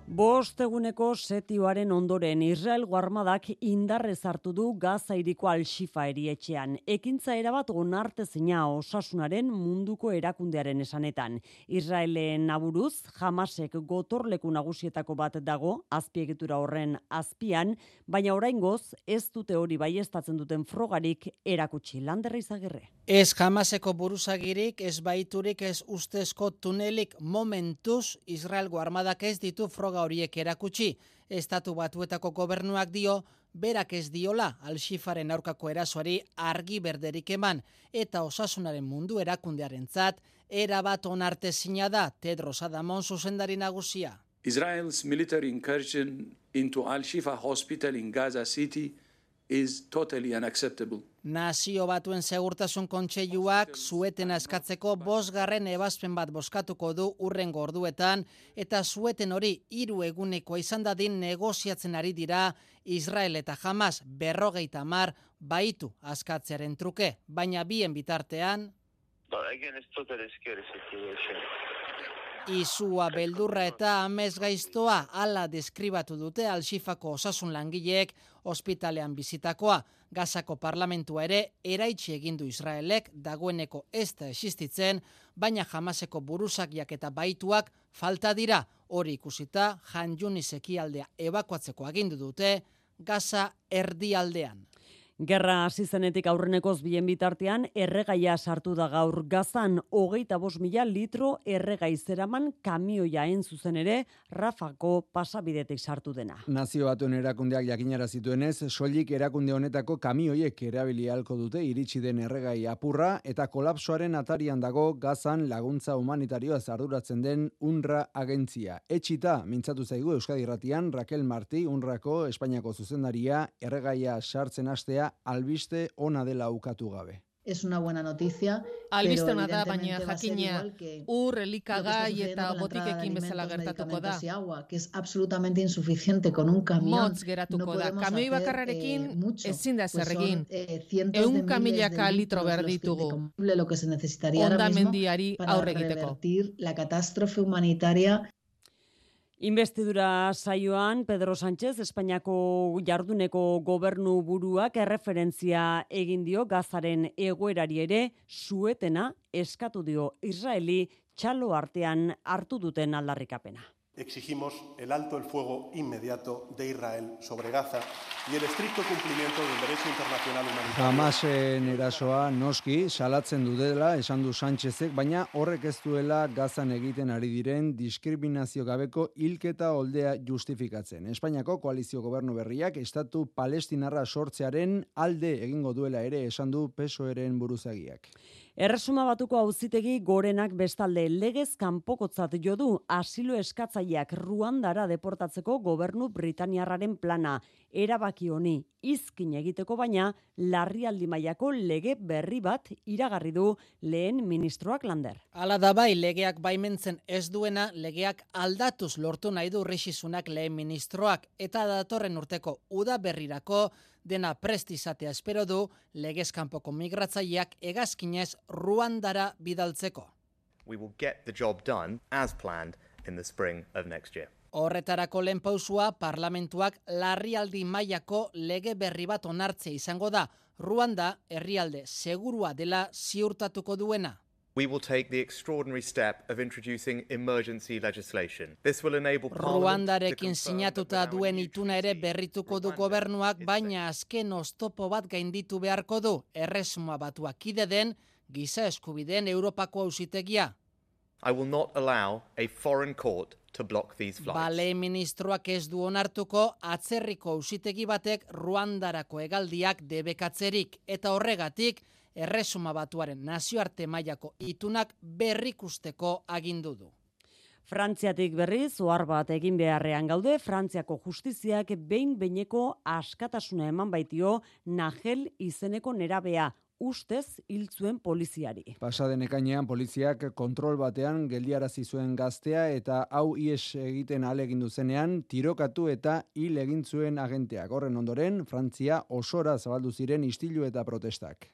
Speaker 2: Bost eguneko setioaren ondoren Israel guarmadak indarrez hartu du Gaza iriko al-Shifa erietxean. Ekintza erabat onartezina osasunaren munduko erakundearen esanetan. Israelen naburuz, jamasek gotorleku nagusietako bat dago, azpiegitura horren azpian, baina oraingoz ez dute hori baiestatzen duten frogarik erakutsi landerra izagirre.
Speaker 27: Ez jamaseko buruzagirik, ez baiturik, ez ustezko tunelik momentuz Israel guarmadak ez ditu froga horiek erakutsi. Estatu batuetako gobernuak dio, berak ez diola alxifaren aurkako erasoari argi berderik eman, eta osasunaren mundu erakundearen zat, erabat onarte da Tedros Adamon zuzendari nagusia.
Speaker 28: Israel's military incursion into Al-Shifa hospital in Gaza City is totally unacceptable.
Speaker 27: Nazio batuen segurtasun kontseiluak zueten askatzeko bosgarren ebazpen bat boskatuko du urren gorduetan eta zueten hori hiru eguneko izan dadin negoziatzen ari dira Israel eta Hamas berrogeita mar baitu askatzearen truke, baina bien bitartean... Izua beldurra eta amez gaiztoa ala deskribatu dute alxifako osasun langileek ospitalean bizitakoa. Gazako parlamentua ere eraitsi egindu Israelek dagoeneko ez da existitzen, baina jamaseko buruzakiak eta baituak falta dira. Hori ikusita, Jan Junis ekialdea ebakuatzeko agindu dute, Gaza erdialdean.
Speaker 2: Gerra hasi zenetik aurrenekoz bien bitartean erregaia sartu da gaur gazan hogeita bos mila litro erregai zeraman kamioia zuzen ere Rafako pasabidetik sartu dena.
Speaker 6: Nazio batuen erakundeak jakinara zituenez, soilik erakunde honetako kamioiek erabili halko dute iritsi den erregai apurra eta kolapsoaren atarian dago gazan laguntza humanitarioa zarduratzen den UNRA agentzia. Etxita, mintzatu zaigu Euskadi Ratian, Raquel Marti, UNRAko Espainiako zuzendaria erregaia sartzen albiste ona dela ukatu gabe.
Speaker 23: Es una buena noticia.
Speaker 29: Albiste ona da, baina jakina ur, elikagai eta botikekin bezala gertatuko da.
Speaker 23: Agua, que es absolutamente insuficiente con un camión.
Speaker 29: Motz geratuko da. Kamioi bakarrarekin eh, ezin da zer egin. Eun kamilaka litro behar ditugu.
Speaker 23: Lo que se necesitaría ahora mismo para revertir la catástrofe humanitaria
Speaker 2: Investidura saioan Pedro Sánchez Espainiako jarduneko gobernu buruak erreferentzia egin dio gazaren egoerari ere suetena eskatu dio Israeli txalo artean hartu duten aldarrikapena
Speaker 3: exigimos el alto el fuego inmediato de Israel sobre Gaza y el estricto cumplimiento del derecho internacional humanitario.
Speaker 6: Hamasen erasoa noski salatzen du dela esan du Sánchezek, baina horrek ez duela Gazan egiten ari diren diskriminazio gabeko hilketa oldea justifikatzen. Espainiako koalizio gobernu berriak estatu palestinarra sortzearen alde egingo duela ere esan du PSOEren buruzagiak.
Speaker 2: Erresuma batuko auzitegi gorenak bestalde legez kanpokotzat jo du asilo eskatzaileak Ruandara deportatzeko gobernu Britaniarraren plana erabaki honi izkin egiteko baina larrialdi mailako lege berri bat iragarri du lehen ministroak lander.
Speaker 27: Hala da bai legeak baimentzen ez duena legeak aldatuz lortu nahi du Rixisunak lehen ministroak eta datorren urteko uda berrirako dena prestizatea espero du legezkanpoko migratzaileak egazkinez Ruandara bidaltzeko.
Speaker 30: We will get the job done as planned in the spring of next year.
Speaker 27: Horretarako lehen pausua parlamentuak larrialdi mailako lege berri bat onartzea izango da. Ruanda herrialde segurua dela ziurtatuko duena.
Speaker 30: we will take the extraordinary step of introducing emergency legislation. This will enable
Speaker 27: Ruandarekin sinatuta duen ituna ere berrituko du gobernuak, baina azken oztopo bat gainditu beharko du, erresuma batuak ide den, giza eskubideen Europako ausitegia.
Speaker 30: I will not allow a foreign court to block these flights.
Speaker 27: Bale ministroak ez du onartuko atzerriko ausitegi batek Ruandarako hegaldiak debekatzerik eta horregatik erresuma batuaren nazioarte mailako itunak berrikusteko agindu du.
Speaker 2: Frantziatik berriz, ohar bat egin beharrean gaude, Frantziako justiziak behin beineko askatasuna eman baitio Nagel izeneko nerabea ustez hiltzuen poliziari.
Speaker 6: Pasaden ekainean poliziak kontrol batean geldiarazi zuen gaztea eta hau ies egiten alegin duzenean tirokatu eta hil egin zuen agenteak. Horren ondoren, Frantzia osora zabaldu ziren istilu eta protestak.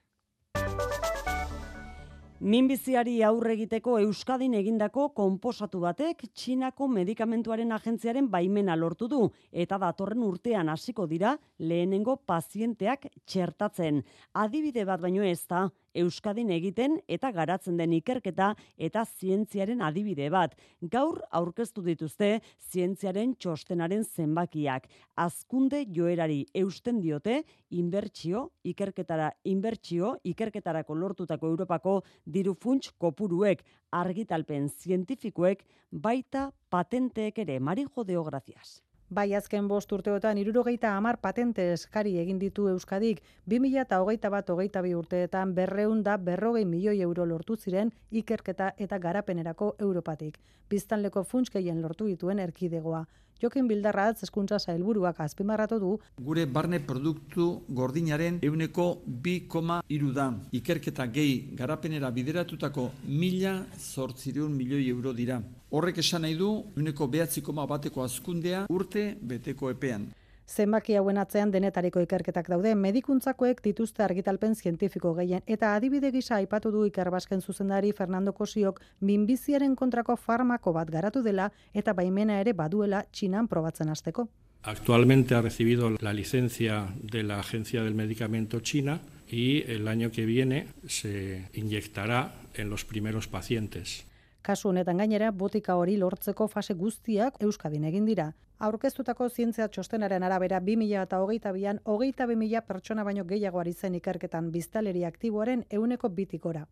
Speaker 2: Minbiziari aurre egiteko Euskadin egindako konposatu batek Txinako medikamentuaren agentziaren baimena lortu du eta datorren urtean hasiko dira lehenengo pazienteak txertatzen. Adibide bat baino ez da, Euskadin egiten eta garatzen den ikerketa eta zientziaren adibide bat. Gaur aurkeztu dituzte zientziaren txostenaren zenbakiak. Azkunde joerari eusten diote inbertsio, ikerketara inbertsio, ikerketarako lortutako Europako diru funts kopuruek, argitalpen zientifikoek, baita patenteek ere, marijo deograziaz.
Speaker 31: Bai azken bost urteotan irurogeita amar patente eskari egin ditu Euskadik, 2000 eta hogeita bat hogeita bi urteetan berreun da berrogei milioi euro lortu ziren ikerketa eta garapenerako Europatik. Biztanleko funtskeien lortu dituen erkidegoa. Jokin Bildarratz eskuntza sailburuak azpimarratu du.
Speaker 32: Gure barne produktu gordinaren euneko bi koma da. Ikerketa gehi garapenera bideratutako mila zortzireun milioi euro dira. Horrek esan nahi du euneko behatzi koma bateko azkundea urte beteko epean.
Speaker 31: Zenbaki hauen atzean denetariko ikerketak daude, medikuntzakoek dituzte argitalpen zientifiko gehien, eta adibide gisa aipatu du ikerbasken zuzendari Fernando Kosiok minbiziaren kontrako farmako bat garatu dela eta baimena ere baduela txinan probatzen hasteko.
Speaker 23: Actualmente ha recibido la licencia de la Agencia del Medicamento China y el año que viene se inyectará en los primeros pacientes.
Speaker 31: Kasu honetan gainera, botika hori lortzeko fase guztiak Euskadin egin dira. Aurkeztutako zientzia txostenaren arabera 2022an hogeita mila pertsona baino gehiago ari zen ikerketan biztaleri aktiboaren euneko bitikora.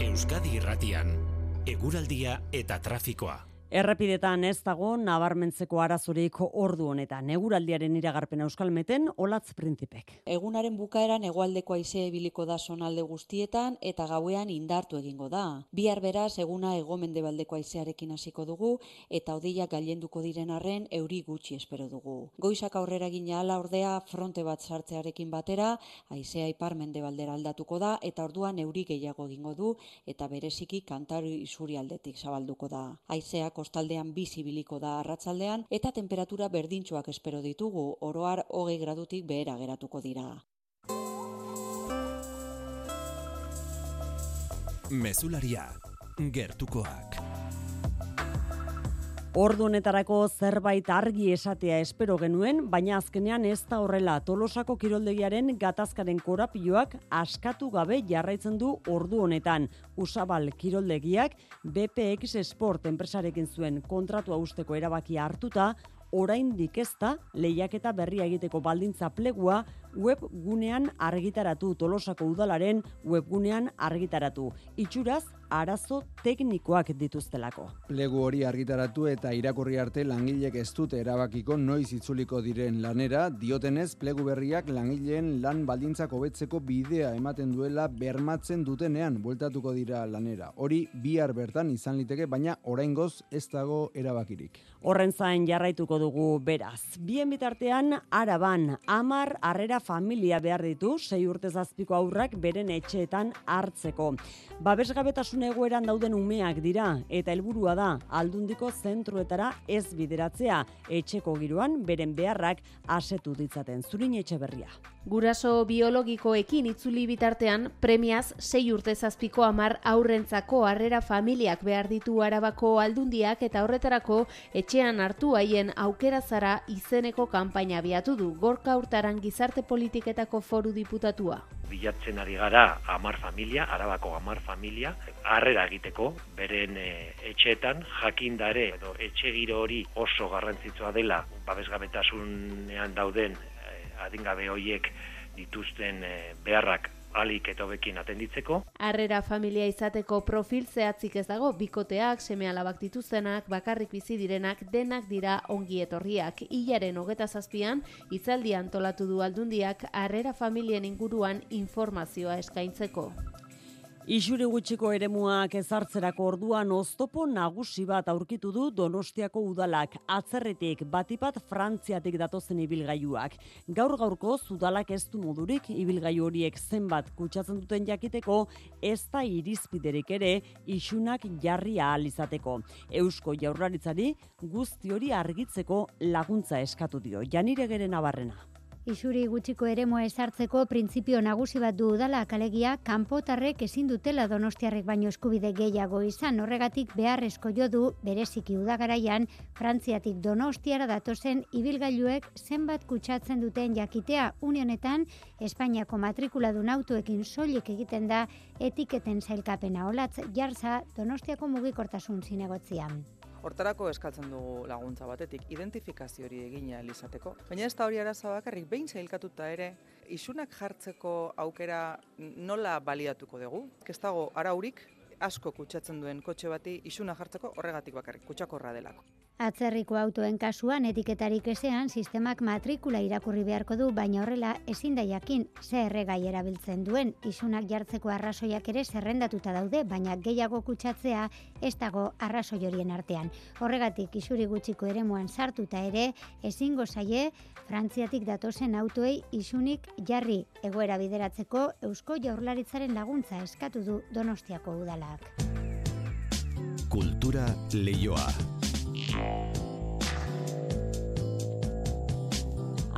Speaker 12: Euskadi irratian, eguraldia eta trafikoa.
Speaker 2: Errepidetan ez dago nabarmentzeko arazorik ordu honetan. Neguraldiaren iragarpen euskalmeten, olatz printipek.
Speaker 11: Egunaren bukaeran egualdeko aizea ibiliko da sonalde guztietan eta gauean indartu egingo da. Bihar beraz eguna egomende baldeko aizearekin hasiko dugu eta odeiak gailenduko diren arren euri gutxi espero dugu. Goizak aurrera gina ala ordea fronte bat sartzearekin batera, aizea ipar mende baldera aldatuko da eta orduan euri gehiago egingo du eta bereziki kantaru isuri aldetik zabalduko da. Aizeak kostaldean bizibiliko da arratsaldean eta temperatura berdintxoak espero ditugu, oroar hogei gradutik behera geratuko dira.
Speaker 12: Mesularia, gertukoak.
Speaker 2: Ordu honetarako zerbait argi esatea espero genuen, baina azkenean ez da horrela Tolosako kiroldegiaren gatazkaren korapioak askatu gabe jarraitzen du ordu honetan. Usabal kiroldegiak BPX Sport enpresarekin zuen kontratu usteko erabakia hartuta, oraindik ez da lehiaketa berria egiteko baldintza plegua webgunean argitaratu Tolosako udalaren webgunean argitaratu. Itxuraz arazo teknikoak dituztelako.
Speaker 6: Plegu hori argitaratu eta irakurri arte langilek ez dute erabakiko noiz itzuliko diren lanera, diotenez plegu berriak langileen lan baldintzak hobetzeko bidea ematen duela bermatzen dutenean bueltatuko dira lanera. Hori bihar bertan izan liteke, baina oraingoz ez dago erabakirik.
Speaker 2: Horren zain jarraituko dugu beraz. Bien bitartean, araban, amar, arrera familia behar ditu, sei urte zazpiko aurrak beren etxeetan hartzeko. Babesgabetasun egoeran dauden umeak dira, eta helburua da, aldundiko zentruetara ez bideratzea, etxeko giroan beren beharrak asetu ditzaten. Zurin etxe berria.
Speaker 33: Guraso biologikoekin itzuli bitartean, premiaz sei urte zazpiko amar aurrentzako harrera familiak behar ditu arabako aldundiak eta horretarako etxean hartu haien aukera zara izeneko kanpaina biatu du gorka urtaran gizarte politiketako foru diputatua.
Speaker 34: Bilatzen ari gara amar familia, arabako amar familia, harrera egiteko, beren e, etxeetan, jakindare edo etxe giro hori oso garrantzitsua dela, babesgabetasunean dauden adingabe hoiek dituzten eh, beharrak alik eta hobekin atenditzeko.
Speaker 33: Harrera familia izateko profil zehatzik ez dago, bikoteak, seme alabak dituztenak, bakarrik bizi direnak, denak dira ongi etorriak. Ilaren hogeta zazpian, itzaldi antolatu du aldundiak, harrera familien inguruan informazioa eskaintzeko.
Speaker 2: Isuri gutxiko eremuak ezartzerako orduan oztopo nagusi bat aurkitu du Donostiako udalak atzerretik batipat Frantziatik datozen ibilgailuak. Gaur gaurko udalak ez du modurik ibilgailu horiek zenbat kutsatzen duten jakiteko ez da irizpiderik ere isunak jarri ahal izateko. Eusko Jaurlaritzari guzti hori argitzeko laguntza eskatu dio. Janire geren abarrena.
Speaker 35: Isuri gutxiko eremua esartzeko printzipio nagusi bat du udala kalegia kanpotarrek ezin dutela donostiarrek baino eskubide gehiago izan. Horregatik beharrezko jo du bereziki udagaraian Frantziatik donostiara datozen ibilgailuek zenbat kutsatzen duten jakitea. Unionetan Espainiako matrikuladun autoekin soilik egiten da etiketen zailkapena olatz jarza donostiako mugikortasun zinegotzian.
Speaker 29: Hortarako eskatzen dugu laguntza batetik, identifikazio hori egina elizateko. Baina ez da hori arazoa bakarrik, behin zailkatuta ere, isunak jartzeko aukera nola baliatuko dugu. Ez dago araurik, asko kutsatzen duen kotxe bati isuna jartzeko horregatik bakarrik, kutsakorra delako.
Speaker 35: Atzerriko autoen kasuan etiketarik ezean sistemak matrikula irakurri beharko du, baina horrela ezin da jakin ze erregai erabiltzen duen. Isunak jartzeko arrazoiak ere zerrendatuta daude, baina gehiago kutsatzea ez dago arrazoi horien artean. Horregatik isuri gutxiko eremuan sartuta ere, ezingo zaie Frantziatik datozen autoei isunik jarri egoera bideratzeko Eusko Jaurlaritzaren laguntza eskatu du Donostiako udalak.
Speaker 36: Kultura leioa.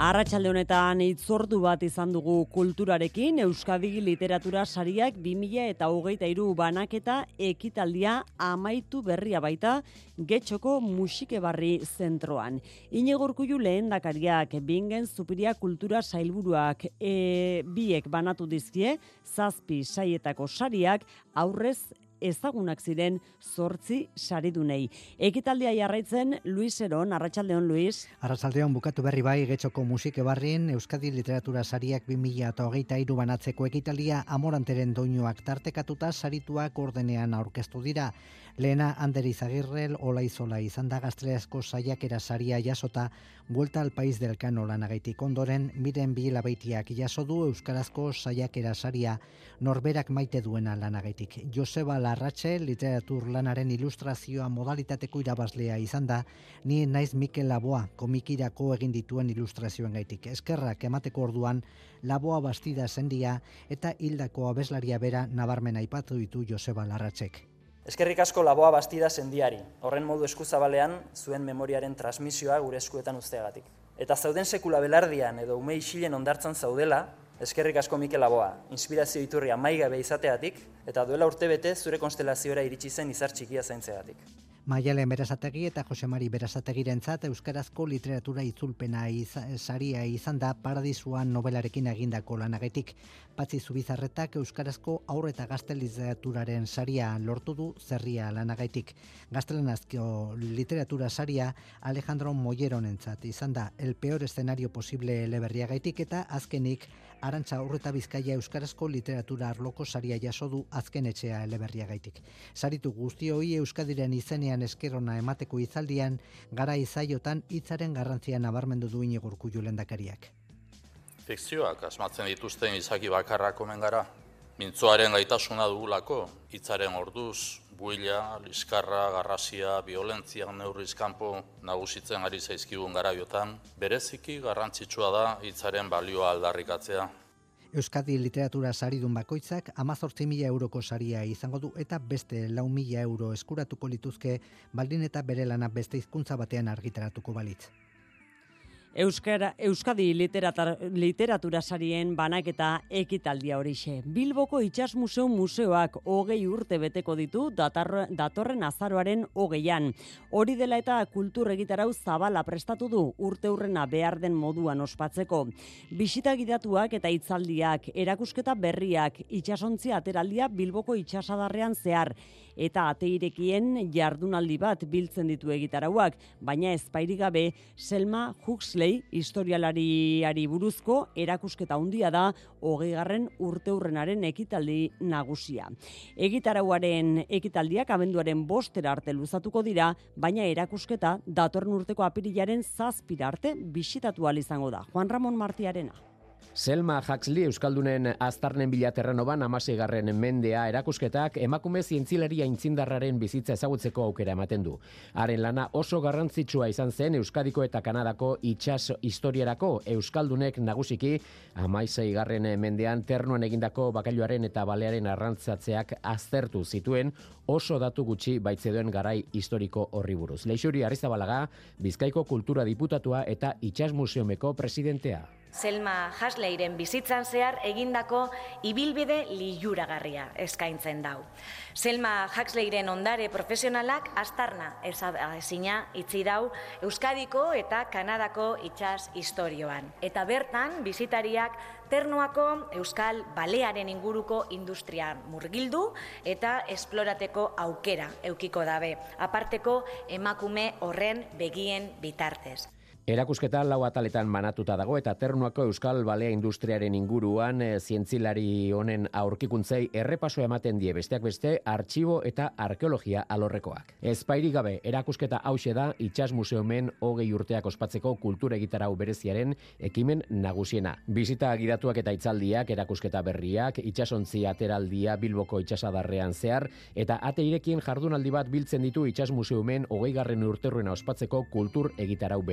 Speaker 2: Arratxalde honetan itzordu bat izan dugu kulturarekin, Euskadi literatura sariak 2000 eta hogeita iru banaketa ekitaldia amaitu berria baita getxoko musike barri zentroan. Inegorkuju lehen dakariak, bingen zupiria kultura sailburuak e, biek banatu dizkie, zazpi saietako sariak aurrez ezagunak ziren zortzi saridunei. Ekitaldia jarraitzen Luis Eron, Arratxaldeon Luis.
Speaker 37: Arratxaldeon bukatu berri bai getxoko musike barrin Euskadi Literatura Sariak 2000 eta hogeita iru banatzeko ekitaldia amoranteren doinuak tartekatuta sarituak ordenean aurkeztu dira. Lehena Ander Izagirrel Olaizola izan da gazteleazko saiakera saria jasota Buelta al País del Cano lanagaitik ondoren Miren Biela Baitiak jaso du Euskarazko saiakera saria norberak maite duena lanagaitik. Joseba Larratxe literatur lanaren ilustrazioa modalitateko irabazlea izan da ni naiz Mikel Laboa komikirako egin dituen ilustrazioen gaitik. Eskerrak emateko orduan Laboa bastida zendia eta hildako abeslaria bera nabarmen aipatu ditu Joseba Larratxek.
Speaker 29: Eskerrik asko laboa bastida sendiari, horren modu eskuzabalean zuen memoriaren transmisioa gure eskuetan usteagatik. Eta zauden sekula belardian edo ume isilen ondartzan zaudela, eskerrik asko Mikel Laboa, inspirazio iturria maigabe izateatik, eta duela urte bete zure konstelaziora iritsi zen izar txikia zaintzeagatik.
Speaker 37: Maialen Berazategi eta Jose Mari Berazategirentzat euskarazko literatura itzulpena saria izan da Paradisuan nobelarekin egindako lanagetik. Patzi Zubizarretak euskarazko aur eta gazte literaturaren saria lortu du zerria lanagaitik. Gaztelanazko literatura saria Alejandro Moyeronentzat izan da el peor escenario posible eleberriagaitik eta azkenik Arantza Aurreta Bizkaia euskarazko literatura arloko saria jaso du azken etxea eleberriagaitik. Saritu guztioi euskadiren izenean eskerona emateko izaldian gara izaiotan hitzaren garrantzia nabarmendu du inegurku julendakariak.
Speaker 23: Fikzioak asmatzen dituzten izaki bakarrak omen gara. Mintzoaren gaitasuna dugulako, hitzaren orduz, buila, liskarra, garrasia, violentzia neurrizkampo nagusitzen ari zaizkigun garabiotan, bereziki garrantzitsua da hitzaren balioa aldarrikatzea.
Speaker 37: Euskadi literatura saridun bakoitzak amazortzi mila euroko saria izango du eta beste lau mila euro eskuratuko lituzke baldin eta bere lana beste hizkuntza batean argitaratuko balitz.
Speaker 2: Euskara, Euskadi literatura sarien banaketa ekitaldia horixe. Bilboko Itxas Museo Museoak hogei urte beteko ditu datorren azaroaren hogeian. Hori dela eta kultur egitarau zabala prestatu du urte urrena behar den moduan ospatzeko. Bisita gidatuak eta itzaldiak, erakusketa berriak, itxasontzi ateraldia Bilboko itxasadarrean zehar eta ateirekien jardunaldi bat biltzen ditu egitarauak, baina ezpairi gabe Selma Huxley historialariari buruzko erakusketa handia da hogeigarren urteurrenaren ekitaldi nagusia. Egitarauaren ekitaldiak abenduaren bostera arte luzatuko dira, baina erakusketa datorren urteko apirilaren zazpira arte bisitatu izango da. Juan Ramon Martiarena.
Speaker 38: Selma Huxley Euskaldunen aztarnen bilaterrenoban amaseigarren mendea erakusketak emakume zientzilaria intzindarraren bizitza ezagutzeko aukera ematen du. Haren lana oso garrantzitsua izan zen Euskadiko eta Kanadako itxas historiarako Euskaldunek nagusiki amaiseigarren mendean ternuan egindako bakailuaren eta balearen arrantzatzeak aztertu zituen oso datu gutxi baitzeduen garai historiko horri buruz. Leixuri Arrizabalaga, Bizkaiko Kultura Diputatua eta Itxas Museumeko presidentea.
Speaker 39: Selma Hasleyren bizitzan zehar egindako ibilbide liuragarria eskaintzen dau. Selma Hasleyren ondare profesionalak astarna ezina itzi dau Euskadiko eta Kanadako itxas historioan. Eta bertan, bizitariak ternuako Euskal Balearen inguruko industria murgildu eta esplorateko aukera eukiko dabe. Aparteko emakume horren begien bitartez.
Speaker 38: Erakusketa lau ataletan manatuta dago eta ternuako Euskal Balea Industriaren inguruan e, zientzilari honen aurkikuntzei errepaso ematen die besteak beste artxibo eta arkeologia alorrekoak. Ezpairi gabe erakusketa hause da Itxas Museumen hogei urteak ospatzeko kultura egitarau bereziaren ekimen nagusiena. Bizita gidatuak eta itzaldiak erakusketa berriak, itxasontzi ateraldia Bilboko itxasadarrean zehar eta ate irekien jardunaldi bat biltzen ditu Itxas Museumen hogei garren urterruena ospatzeko kultur egitarau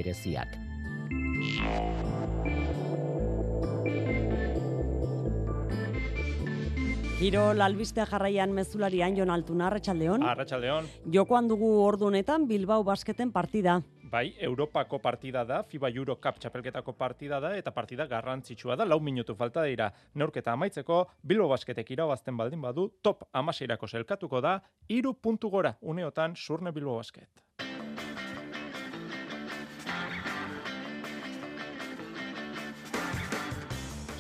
Speaker 38: bereziak.
Speaker 2: Giro lalbistea jarraian mezularian Jon Altuna Arratsaldeon.
Speaker 9: Arratsaldeon.
Speaker 2: Jokoan dugu ordu honetan Bilbao basketen partida.
Speaker 9: Bai, Europako partida da, FIBA Euro Cup txapelketako partida da eta partida garrantzitsua da. Lau minutu falta dira. Neurketa amaitzeko Bilbao basketek irabazten baldin badu top 16 selkatuko da, 3 puntu gora uneotan Surne Bilbao basket.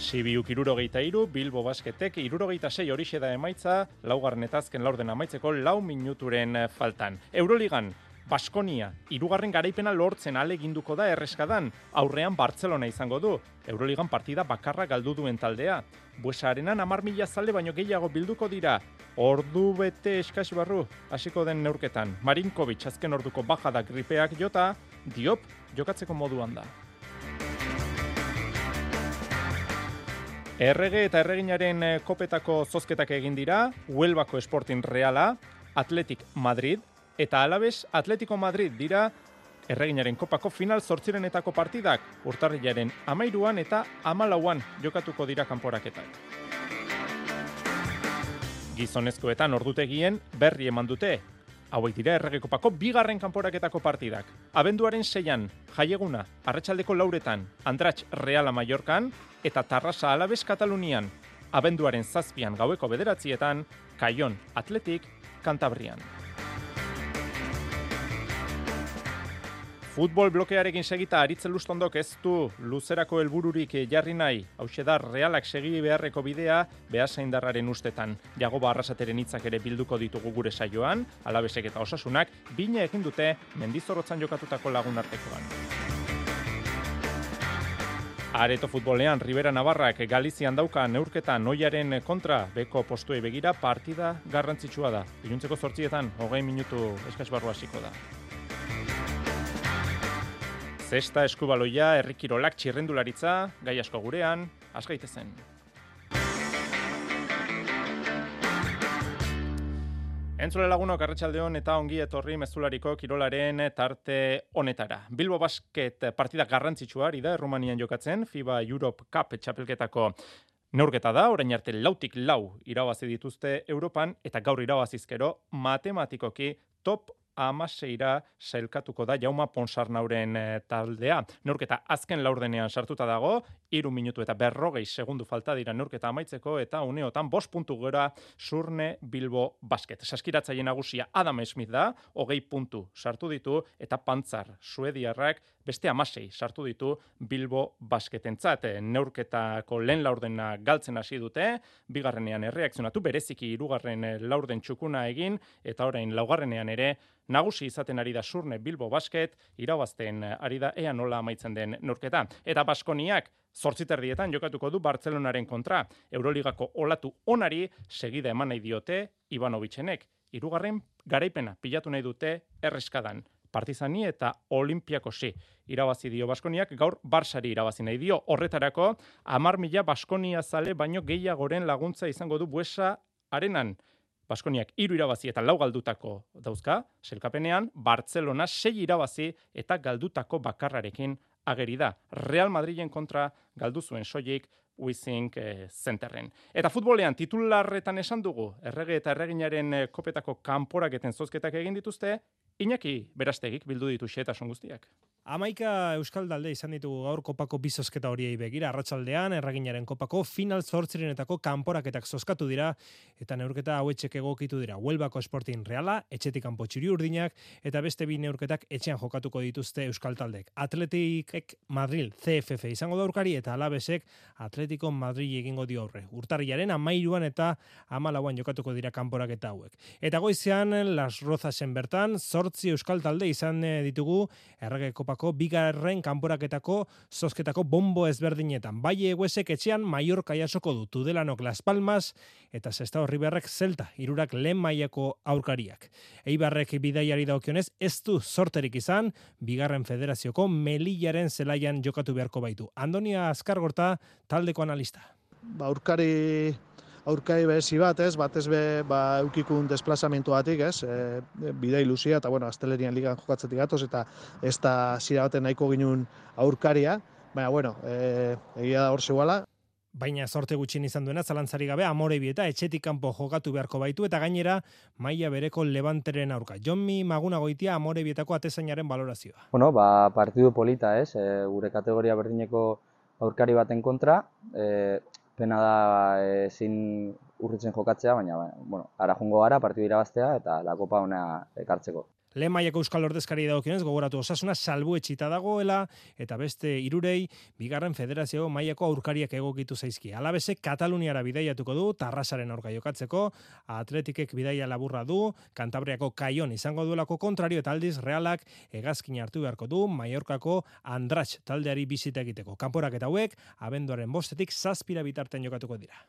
Speaker 9: Sibiuk irurogeita iru, Bilbo basketek irurogeita sei horixe da emaitza, laugarren eta laurden amaitzeko lau minuturen faltan. Euroligan, Baskonia, irugarren garaipena lortzen aleginduko da erreskadan, aurrean Bartzelona izango du. Euroligan partida bakarra galdu duen taldea. Buesa arenan amar mila zalde baino gehiago bilduko dira. Ordu bete eskaz barru, hasiko den neurketan. Marinkovic azken orduko bajada gripeak jota, diop jokatzeko moduan da. Errege eta erreginaren eh, kopetako zozketak egin dira, Huelbako Sporting Reala, Atletik Madrid, eta Alabes Atletico Madrid dira erreginaren kopako final zortzirenetako partidak, urtarrilaren amairuan eta amalauan jokatuko dira kanporaketak. Gizonezkoetan ordutegien berri eman dute, hauek dira erregekopako bigarren kanporaketako partidak. Abenduaren seian, jaieguna, arratsaldeko lauretan, Andratx Reala Mallorcan, eta Tarrasa Alabes Katalunian, abenduaren zazpian gaueko bederatzietan, Kaion Atletik Kantabrian. Futbol blokearekin segita aritzen lustondok ez du luzerako helbururik jarri nahi, hau da realak segi beharreko bidea behasain darraren ustetan. Jago arrasateren hitzak ere bilduko ditugu gure saioan, alabesek eta osasunak, bine egin dute mendizorotzan jokatutako lagun artekoan. Areto futbolean Rivera Navarrak Galizian dauka neurketa noiaren kontra beko postuei begira partida garrantzitsua da. Iluntzeko zortzietan, hogei minutu eskasbarru hasiko da. Zesta eskubaloia, errikirolak txirrendularitza, gai asko gurean, asgaite zen. Entzule lagunok arratsaldeon eta ongi etorri mezulariko kirolaren tarte honetara. Bilbo Basket partida garrantzitsua ari da Errumanian jokatzen, FIBA Europe Cup txapelketako neurketa da, orain arte lautik lau irabazi dituzte Europan, eta gaur irabazizkero matematikoki top amaseira sailkatuko da Jauma Ponsarnauren e, taldea. Neurketa azken laurdenean sartuta dago, iru minutu eta berrogei segundu falta dira neurketa amaitzeko eta uneotan bost puntu gora surne Bilbo basket. Saskiratzaile nagusia Adam Smith da, hogei puntu sartu ditu eta pantzar suediarrak beste amasei sartu ditu Bilbo basketentzat. E, neurketako lehen laurdena galtzen hasi dute, bigarrenean erreakzionatu, bereziki irugarren laurden txukuna egin, eta orain laugarrenean ere nagusi izaten ari da surne Bilbo Basket, irabazten ari da ea nola amaitzen den nurketa. Eta Baskoniak zortziterdietan jokatuko du Bartzelonaren kontra. Euroligako olatu onari segida eman nahi diote Ivanovitzenek. Hirugarren garaipena pilatu nahi dute erreskadan. Partizani eta Olimpiakosi irabazi dio Baskoniak, gaur Barsari irabazi nahi dio. Horretarako, amar mila Baskonia zale baino gehiagoren laguntza izango du buesa arenan. Baskoniak hiru irabazi eta lau galdutako dauzka, selkapenean, Barcelona sei irabazi eta galdutako bakarrarekin ageri da. Real Madrilen kontra galdu zuen soilik Wizink eh, Centerren. Eta futbolean titularretan esan dugu, errege eta erreginaren eh, kopetako kanporaketen zozketak egin dituzte, Iñaki berastegik bildu ditu xetasun guztiak.
Speaker 40: Amaika Euskal Dalde izan ditugu gaur kopako bizosketa horiei begira, arratsaldean erraginaren kopako final zortzirenetako kanporaketak zozkatu dira, eta neurketa hauetxek egokitu dira. Huelbako Sporting Reala, etxetik kanpo txuri urdinak, eta beste bi neurketak etxean jokatuko dituzte Euskal Taldek. Atletikek Madrid CFF izango da aurkari, eta alabesek Atletico Madrid egingo dio aurre. Urtarriaren amairuan eta amalauan jokatuko dira kanporaketa hauek. Eta goizean, Las Rozasen bertan, zortzi Euskal Talde izan eh, ditugu errege Europako bigarren kanporaketako zozketako bombo ezberdinetan. Bai eguesek etxean Mallorca jasoko du Tudelanok Las Palmas eta Sesta Horriberrek Zelta, irurak lehen mailako aurkariak. Eibarrek bidaiari daukionez ez du sorterik izan, bigarren federazioko Melillaren zelaian jokatu beharko baitu. Andonia Azkargorta, taldeko analista.
Speaker 41: Ba, aurkari aurkai behezi bat, ez, batez be, ba, eukikun desplazamentu batik, ez, e, bidea ilusia, eta, bueno, Astelerian ligan jokatzetik gatoz, eta ez da zira baten nahiko ginun aurkaria, baina, bueno, e, egia da hor zeuala.
Speaker 40: baina sorte gutxin izan duena zalantzari gabe Amorebi eta etxetik kanpo jokatu beharko baitu eta gainera maila bereko Levanteren aurka. Jonmi Maguna goitia Amorebietako atezainaren valorazioa.
Speaker 23: Bueno, ba, partidu polita, ez? E, gure kategoria berdineko aurkari baten kontra, e, pena da e, zin urritzen jokatzea, baina bueno, ara jungo gara partidu irabaztea eta la kopa ona ekartzeko.
Speaker 40: Lehen maiako euskal ordezkari dagokionez gogoratu osasuna salbu etxita dagoela eta beste irurei bigarren federazio maiako aurkariak egokitu zaizki. Alabese Kataluniara bidaiatuko du Tarrasaren aurka jokatzeko, Atletikek bidaia laburra du, Kantabriako Kaion izango duelako kontrario eta aldiz Realak hegazkin hartu beharko du Mallorcako Andratx taldeari bizita egiteko. Kanporak eta hauek abenduaren bostetik zazpira bitarten jokatuko dira.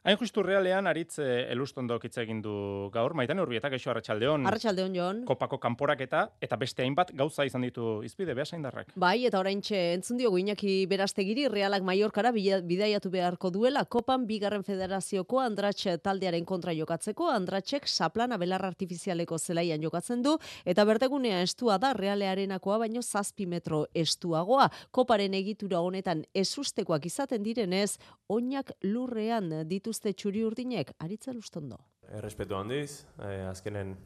Speaker 9: Hain justu realean, aritz e, elustondo kitza egin du gaur, maitan urbieta, geixo arratsaldeon.
Speaker 42: Arratxaldeon, Jon.
Speaker 9: Kopako kanporak eta, beste hainbat gauza izan ditu izpide, beha darrak.
Speaker 42: Bai, eta orain txe, entzun dio guinaki beraztegiri, realak maiorkara bidaiatu beharko duela, kopan bigarren federazioko andratxe taldearen kontra jokatzeko, andratxek saplana belar artifizialeko zelaian jokatzen du, eta bertegunea estua da realearenakoa, baino zazpi metro estuagoa. Koparen egitura honetan ezustekoak izaten direnez, oinak lurrean ditu dituzte txuri urdinek, aritza lustondo.
Speaker 43: Errespetu handiz, eh, azkenen,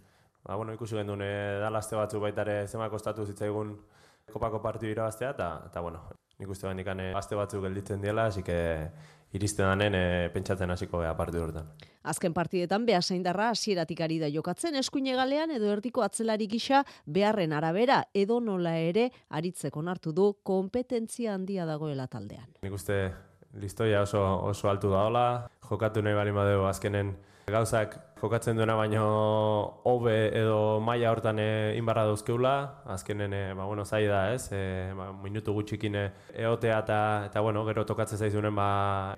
Speaker 43: ba, bueno, ikusi gendun, eh, dalazte batzu baitare zema kostatu zitzaigun kopako partidu irabaztea, eta, eta bueno, nik uste behan ikane azte batzu gelditzen diela, hasi que iristen danen eh, pentsatzen hasiko beha partidu horretan.
Speaker 42: Azken partidetan beha darra hasieratik ari da jokatzen eskuine galean edo erdiko atzelari gisa beharren arabera edo nola ere aritzeko hartu du kompetentzia handia dagoela taldean.
Speaker 43: Nik uste listoia oso, oso altu daola, jokatu nahi bali madeo azkenen gauzak jokatzen duena baino hobe edo maila hortan e, inbarra dauzkeula, azkenen e, ba, bueno, zai da ez, e, ba, minutu gutxikin eotea eta, eta bueno, gero tokatzen zaizunen ba,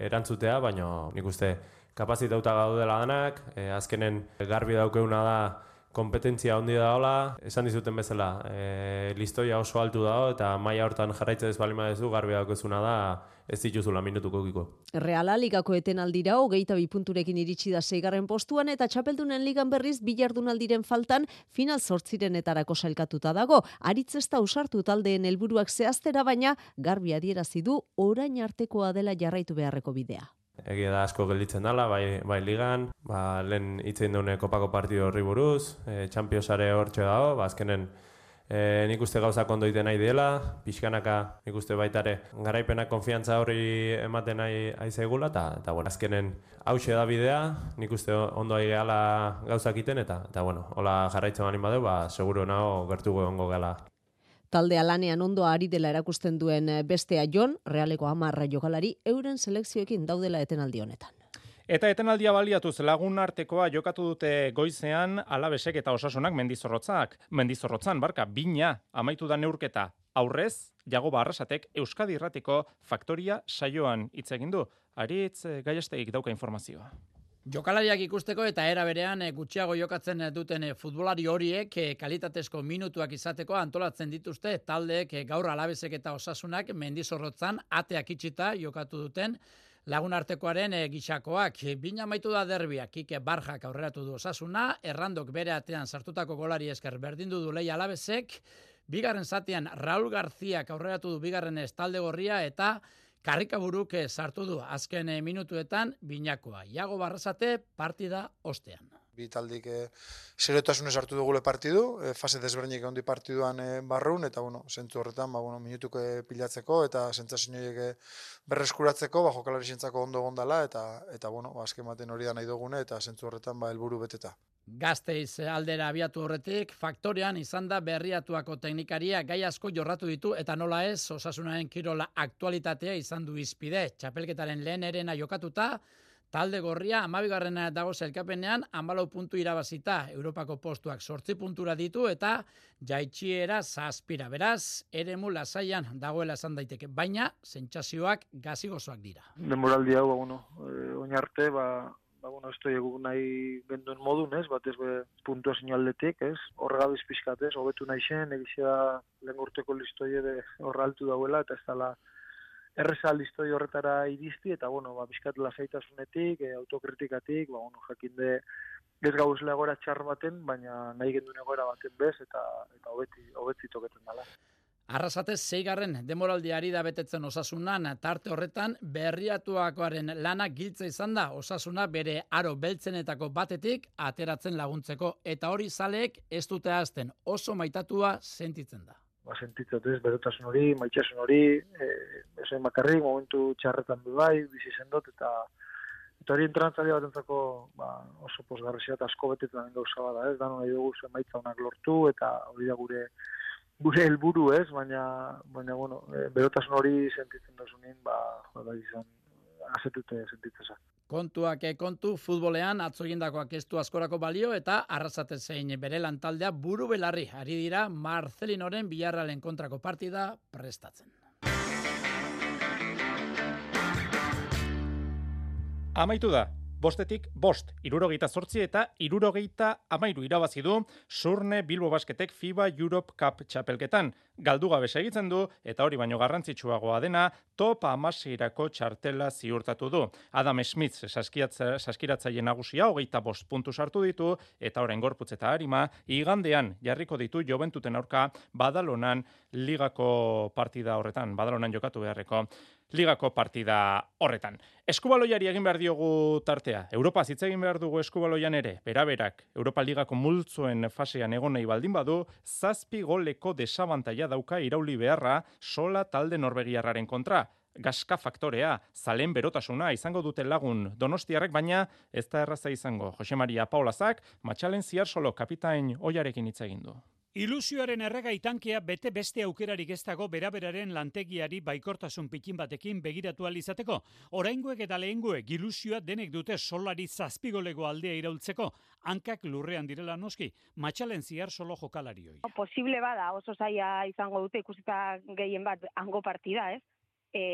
Speaker 43: erantzutea, baino nik uste kapazitauta gaudela danak, e, azkenen garbi daukeuna da kompetentzia handi da hola, esan dizuten bezala, e, listoia oso altu dago eta maila hortan jarraitzen ez balima dezu, garbi daukezuna da, ez dituzula minutuko giko.
Speaker 42: Reala ligako etenaldira hogeita punturekin iritsi da zeigarren postuan eta txapeldunen ligan berriz bilardunaldiren faltan final etarako sailkatuta dago. Aritz ez da usartu taldeen helburuak zehaztera baina garbi adierazi du orain artekoa dela jarraitu beharreko bidea.
Speaker 43: Egia da asko gelditzen dela, bai, bai ligan, ba, lehen itzein dune kopako partido horri buruz, e, Championsare hortxe dago, ba, azkenen e, nik uste gauza kondo ite nahi dela, pixkanaka nik uste baitare garaipena konfiantza horri ematen nahi aizegula, eta, eta bueno, azkenen hause da bidea, nik uste ondo ari gehala gauzak iten, eta, eta bueno, hola jarraitzen bani badeu, ba, seguro nago gertu gongo gela.
Speaker 42: Taldea lanean ondo ari dela erakusten duen bestea Jon, realeko amarra jokalari, euren selekzioekin daudela etenaldi honetan.
Speaker 9: Eta etenaldia baliatuz lagun artekoa jokatu dute goizean alabesek eta osasunak mendizorrotzak. Mendizorrotzan, barka, bina amaitu da neurketa. Aurrez, jago barrasatek Euskadi Irratiko faktoria saioan hitz egin du. Aritz eh, gaiesteik dauka informazioa.
Speaker 27: Jokalariak ikusteko eta era berean eh, gutxiago jokatzen duten eh, futbolari horiek kalitatezko minutuak izateko antolatzen dituzte taldeek gaur alabesek eta osasunak mendizorrotzan ateak itxita jokatu duten lagun artekoaren e, gixakoak. Bina maitu da derbiak, Kike Barjak aurreratu du osasuna, errandok bere atean sartutako golari esker berdindu du leia alabezek, bigarren zatean Raul Garziak aurreratu du bigarren estalde gorria eta karrikaburuk sartu du azken eh, minutuetan binakoa. Iago barrazate partida ostean
Speaker 44: bi taldik e, hartu dugule partidu, e, fase desberdinik ondi partiduan e, barrun, eta bueno, zentzu horretan, ba, bueno, minutuko pilatzeko, eta zentzazinoiek berreskuratzeko, ba, jokalari ondo gondala, eta, eta bueno, ba, azken baten hori da nahi dugune, eta zentzu horretan, ba, helburu beteta.
Speaker 27: Gazteiz aldera abiatu horretik, faktorean izan da berriatuako teknikaria gai asko jorratu ditu eta nola ez, osasunaren kirola aktualitatea izan du izpide. Txapelketaren lehen erena jokatuta, Talde gorria, amabigarrena dago zelkapenean, amalau puntu irabazita, Europako postuak sortzi puntura ditu, eta jaitxiera zazpira. Beraz, ere mula zaian dagoela esan daiteke, baina sentsazioak gazigozoak dira.
Speaker 45: Demoraldi hau, ba, bueno, e, oinarte, ba, ba, bueno, ez egun nahi genduen modun, ez, bat ez be, puntua sinaldetik, ez, horrega bizpizkat, ez, hobetu nahi zen, egizia lehen urteko listoie horra altu dauela, eta ez dala, erreza listoi horretara iristi, eta, bueno, ba, bizkat lasaitasunetik, e, autokritikatik, ba, bueno, jakinde ez gauz legora txar baten, baina nahi gendun egora baten bez, eta eta hobetzi, hobetzi toketan dala.
Speaker 27: Arrasatez zeigarren demoraldiari da betetzen osasunan, tarte horretan berriatuakoaren lana giltza izan da. Osasuna bere aro beltzenetako batetik ateratzen laguntzeko. Eta hori zaleek ez dute azten oso maitatua sentitzen da.
Speaker 41: Ba, sentitzen ez, berotasun hori, maitxasun hori, e, esain bakarrik, momentu txarretan du bai, bizi zendot, eta eta hori entrantzari bat entzako ba, oso posgarrizia eta asko betetzen gauza bada, ez, dano nahi dugu zen maitza honak lortu, eta hori da gure gure helburu ez, baina, baina bueno, e, berotasun hori sentitzen dasunin, ba, ba, izan, azetute sentitzen
Speaker 27: Kontuak e, kontu futbolean atzogindakoak ez du askorako balio eta arrasate zein bere lantaldea buru belarri. Ari dira Marcelinoren biarralen kontrako partida prestatzen.
Speaker 9: Amaitu da, bostetik bost, irurogeita zortzi eta irurogeita amairu irabazi du surne Bilbo Basketek FIBA Europe Cup txapelketan. Galdu gabe segitzen du eta hori baino garrantzitsuagoa dena top amaseirako txartela ziurtatu du. Adam Smith saskiratzaile nagusia hogeita bost puntu sartu ditu eta orain gorputz eta harima igandean jarriko ditu joventuten aurka badalonan ligako partida horretan, badalonan jokatu beharreko ligako partida horretan. Eskubaloiari egin behar diogu tartea. Europa hitz egin behar dugu eskubaloian ere. Beraberak, Europa Ligako multzoen fasean egon nahi baldin badu, zazpi goleko desabantaia dauka irauli beharra sola talde norbegiarraren kontra. Gaska faktorea, zalen berotasuna izango dute lagun donostiarrek, baina ez da erraza izango. Jose Maria Paulazak, matxalen ziar solo kapitain oiarekin hitz egin du.
Speaker 46: Ilusioaren errega itankea bete beste aukerarik ez dago beraberaren lantegiari baikortasun pikin batekin begiratu alizateko. Oraingoek eta lehengoek ilusioa denek dute solari zazpigolego aldea iraultzeko, hankak lurrean direla noski, matxalen ziar solo jokalarioi.
Speaker 47: Posible bada oso zaia izango dute ikusita gehien bat hango partida, ez? E,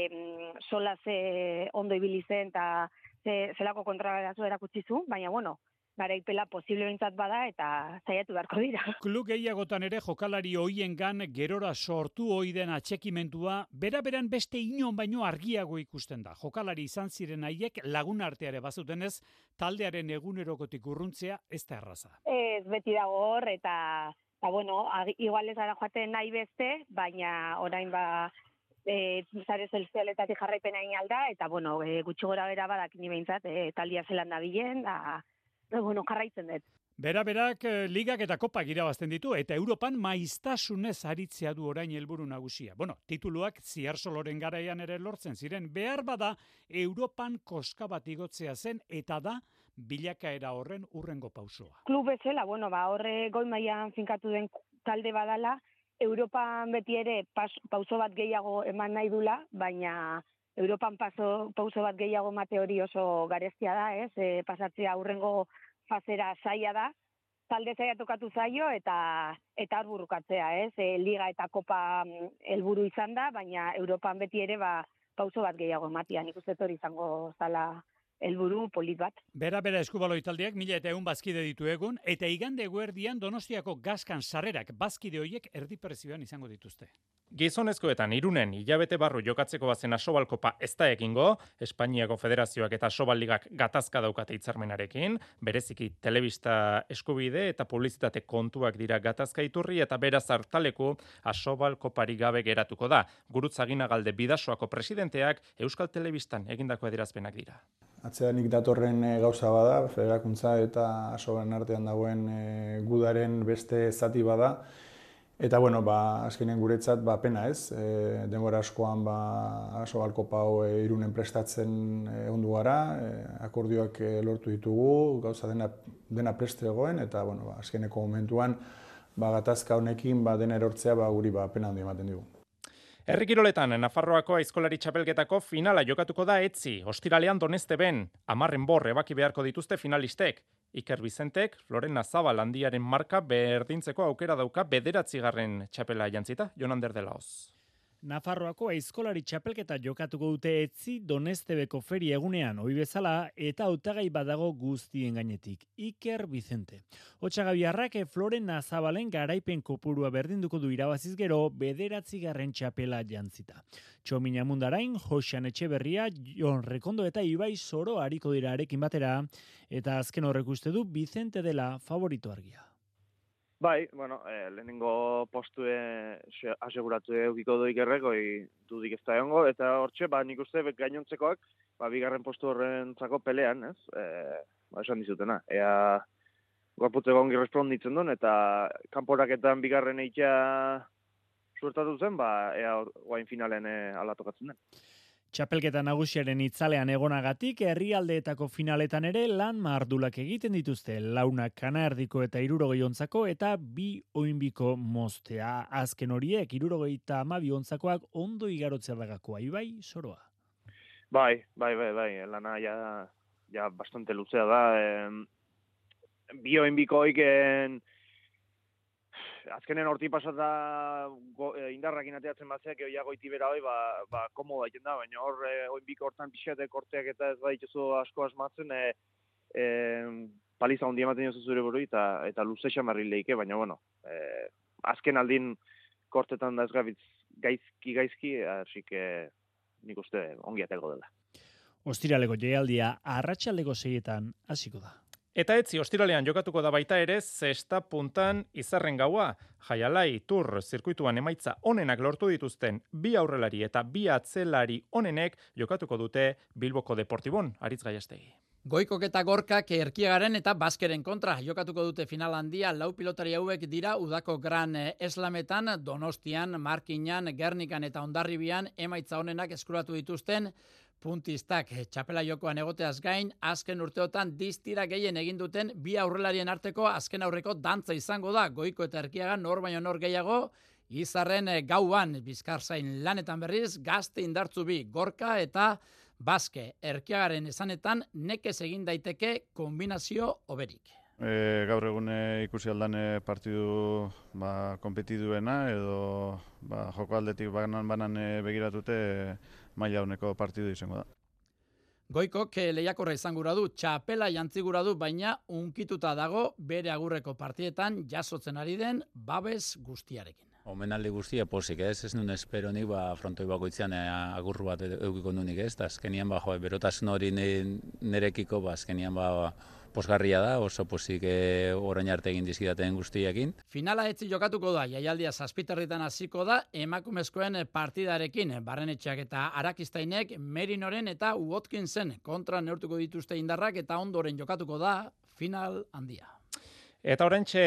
Speaker 47: sola ze ondo ibili zen eta ze, zelako kontraberazu erakutsi baina bueno, garaipela posible bintzat bada eta zaiatu beharko dira.
Speaker 46: Klub gehiagotan ere jokalari hoien gan gerora sortu oiden atxekimentua, bera-beran beste inon baino argiago ikusten da. Jokalari izan ziren haiek lagun arteare bazuten ez, taldearen egunerokotik urruntzea ez da erraza.
Speaker 47: Ez beti dago hor eta, ba, bueno, igual ez ara joaten nahi beste, baina orain ba, e, zare zelzialetatik jarraipena inalda, eta bueno, e, gutxi gora bera badak ni behintzat, e, talia zelan da bilen, da, bueno, jarraitzen dut.
Speaker 46: Bera berak eh, ligak eta kopak irabazten ditu eta Europan maiztasunez aritzea du orain helburu nagusia. Bueno, tituluak ziarsoloren garaian ere lortzen ziren behar bada Europan koska bat igotzea zen eta da bilakaera horren urrengo pausoa.
Speaker 47: Klub bezala, bueno, ba, horre goi maian finkatu den talde badala, Europan beti ere pas, pauso bat gehiago eman nahi dula, baina Europan paso, pauso bat gehiago mate hori oso garestia da, ez? E, pasatzea aurrengo fazera zaila da, talde zaila tokatu zaio eta eta arburukatzea, ez? E, Liga eta Kopa mm, helburu izan da, baina Europan beti ere ba, pauso bat gehiago ematia, nik uste hori izango zala helburu polit bat.
Speaker 46: Bera, bera eskubaloi taldeak mila eta egun bazkide ditu egun, eta igande guerdian donostiako gaskan sarrerak bazkide hoiek erdi prezioan izango dituzte.
Speaker 9: Gizonezkoetan irunen hilabete barru jokatzeko bazen asobalkopa ez da egingo, Espainiako Federazioak eta Asoballigak gatazka daukate hitzarmenarekin, bereziki telebista eskubide eta publizitate kontuak dira gatazka iturri eta beraz hartaleku Asobalkopari gabe geratuko da. Gurutzagina galde bidasoako presidenteak Euskal Telebistan egindako adierazpenak dira.
Speaker 44: Atzeanik datorren eh, gauza bada, federakuntza eta asobaren artean dagoen eh, gudaren beste zati bada, Eta bueno, ba, azkenen guretzat ba pena, ez? E, denbora askoan ba aso balko pau e, irunen prestatzen e, ondu gara, e, akordioak e, lortu ditugu, gauza dena dena preste egoen eta bueno, ba, azkeneko momentuan ba gatazka honekin ba dena erortzea ba guri ba pena handi ematen digu.
Speaker 9: Herrikiroletan, Nafarroako aizkolari txapelketako finala jokatuko da etzi. Ostiralean doneste ben, amarren borre baki beharko dituzte finalistek. Iker Bizentek, Lorena Zabal handiaren marka berdintzeko aukera dauka bederatzigarren txapela jantzita, Jonander de Laoz.
Speaker 46: Nafarroako aizkolari txapelketa jokatuko dute etzi Donestebeko feria egunean, hoi bezala, eta hautagai badago guztien gainetik. Iker Vicente. Otxagabiarrak Floren Nazabalen garaipen kopurua berdinduko du irabaziz gero bederatzi garren txapela jantzita. Txomina mundarain, Josean Etxeberria, Jon Rekondo eta Ibai Soro hariko dira arekin batera, eta azken horrek uste du Vicente dela favorito argia.
Speaker 41: Bai, bueno, eh, lehenengo postue aseguratu eukiko doik errekoi dudik ez da egongo, eta hortxe, ba, nik uste gainontzekoak, ba, bigarren postu horren zako pelean, ez? E, ba, esan dizutena. Ea, gorputze gongi responditzen duen, eta kanporaketan bigarren eitea suertatu zen, ba, ea, guain finalen e, alatokatzen den.
Speaker 46: Txapelketa nagusiaren itzalean egonagatik, herrialdeetako finaletan ere lan mardulak egiten dituzte launak kanardiko eta irurogei ontzako eta bi oinbiko mostea. Azken horiek, irurogei eta amabi ontzakoak ondo igarotzea dagakoa, ibai, soroa.
Speaker 41: Bai, bai, bai, bai, lana ja, ja bastante luzea da. Eh, bi oinbiko oiken, azkenen horti pasata go, e, indarrak inateatzen batzeak eoia goiti bera hoi, ba, ba komo daiten da, baina hor, e, oin hortan pixetek korteak eta ez baituzu asko asmatzen, e, e, paliza hondi ematen jozu zure buru eta, eta luze xamarri leike, baina bueno, e, azken aldin kortetan da ez gabitz gaizki gaizki, hasi que nik uste ongi atego dela.
Speaker 46: Ostiraleko jaialdia arratsaleko seietan hasiko da.
Speaker 9: Eta etzi, ostiralean jokatuko da baita ere, zesta puntan izarren gaua, jaialai, tur, zirkuituan emaitza onenak lortu dituzten, bi aurrelari eta bi atzelari onenek jokatuko dute Bilboko Deportibon, aritz gaiastegi.
Speaker 27: Goikok eta gorkak erkiagaren eta baskeren kontra jokatuko dute final handia. Lau pilotari hauek dira udako gran eslametan Donostian, Markinan, Gernikan eta Ondarribian emaitza honenak eskuratu dituzten puntistak eh, txapela jokoan egoteaz gain, azken urteotan diztira gehien egin duten bi aurrelarien arteko azken aurreko dantza izango da, goiko eta erkiaga nor baino nor gehiago, izarren eh, gauan bizkarzain lanetan berriz, gazte indartzu bi gorka eta baske erkiagaren esanetan nekez egin daiteke kombinazio oberik.
Speaker 48: E, gaur egun ikusi aldan partidu ba, kompetiduena edo ba, joko aldetik banan banan begiratute maila honeko partidu izango da.
Speaker 27: Goikok lehiakorra izan gura du, txapela jantzi gura du, baina unkituta dago bere agurreko partietan jasotzen ari den babes guztiarekin.
Speaker 49: Omenaldi guztia posik ez, ez nuen espero nik ba, frontoi bakoitzean eh, agurru bat eukiko nunik ez, eta azkenian ba, jo, berotasun hori nerekiko, ba, azkenian ba, posgarria da, oso posik e, orain arte egin dizkidaten guztiekin.
Speaker 27: Finala etzi jokatuko da, jaialdia zazpiterritan hasiko da, emakumezkoen partidarekin, barrenetxeak eta arakistainek, Merinoren eta Watkinsen kontra neurtuko dituzte indarrak eta ondoren jokatuko da, final handia.
Speaker 9: Eta orentxe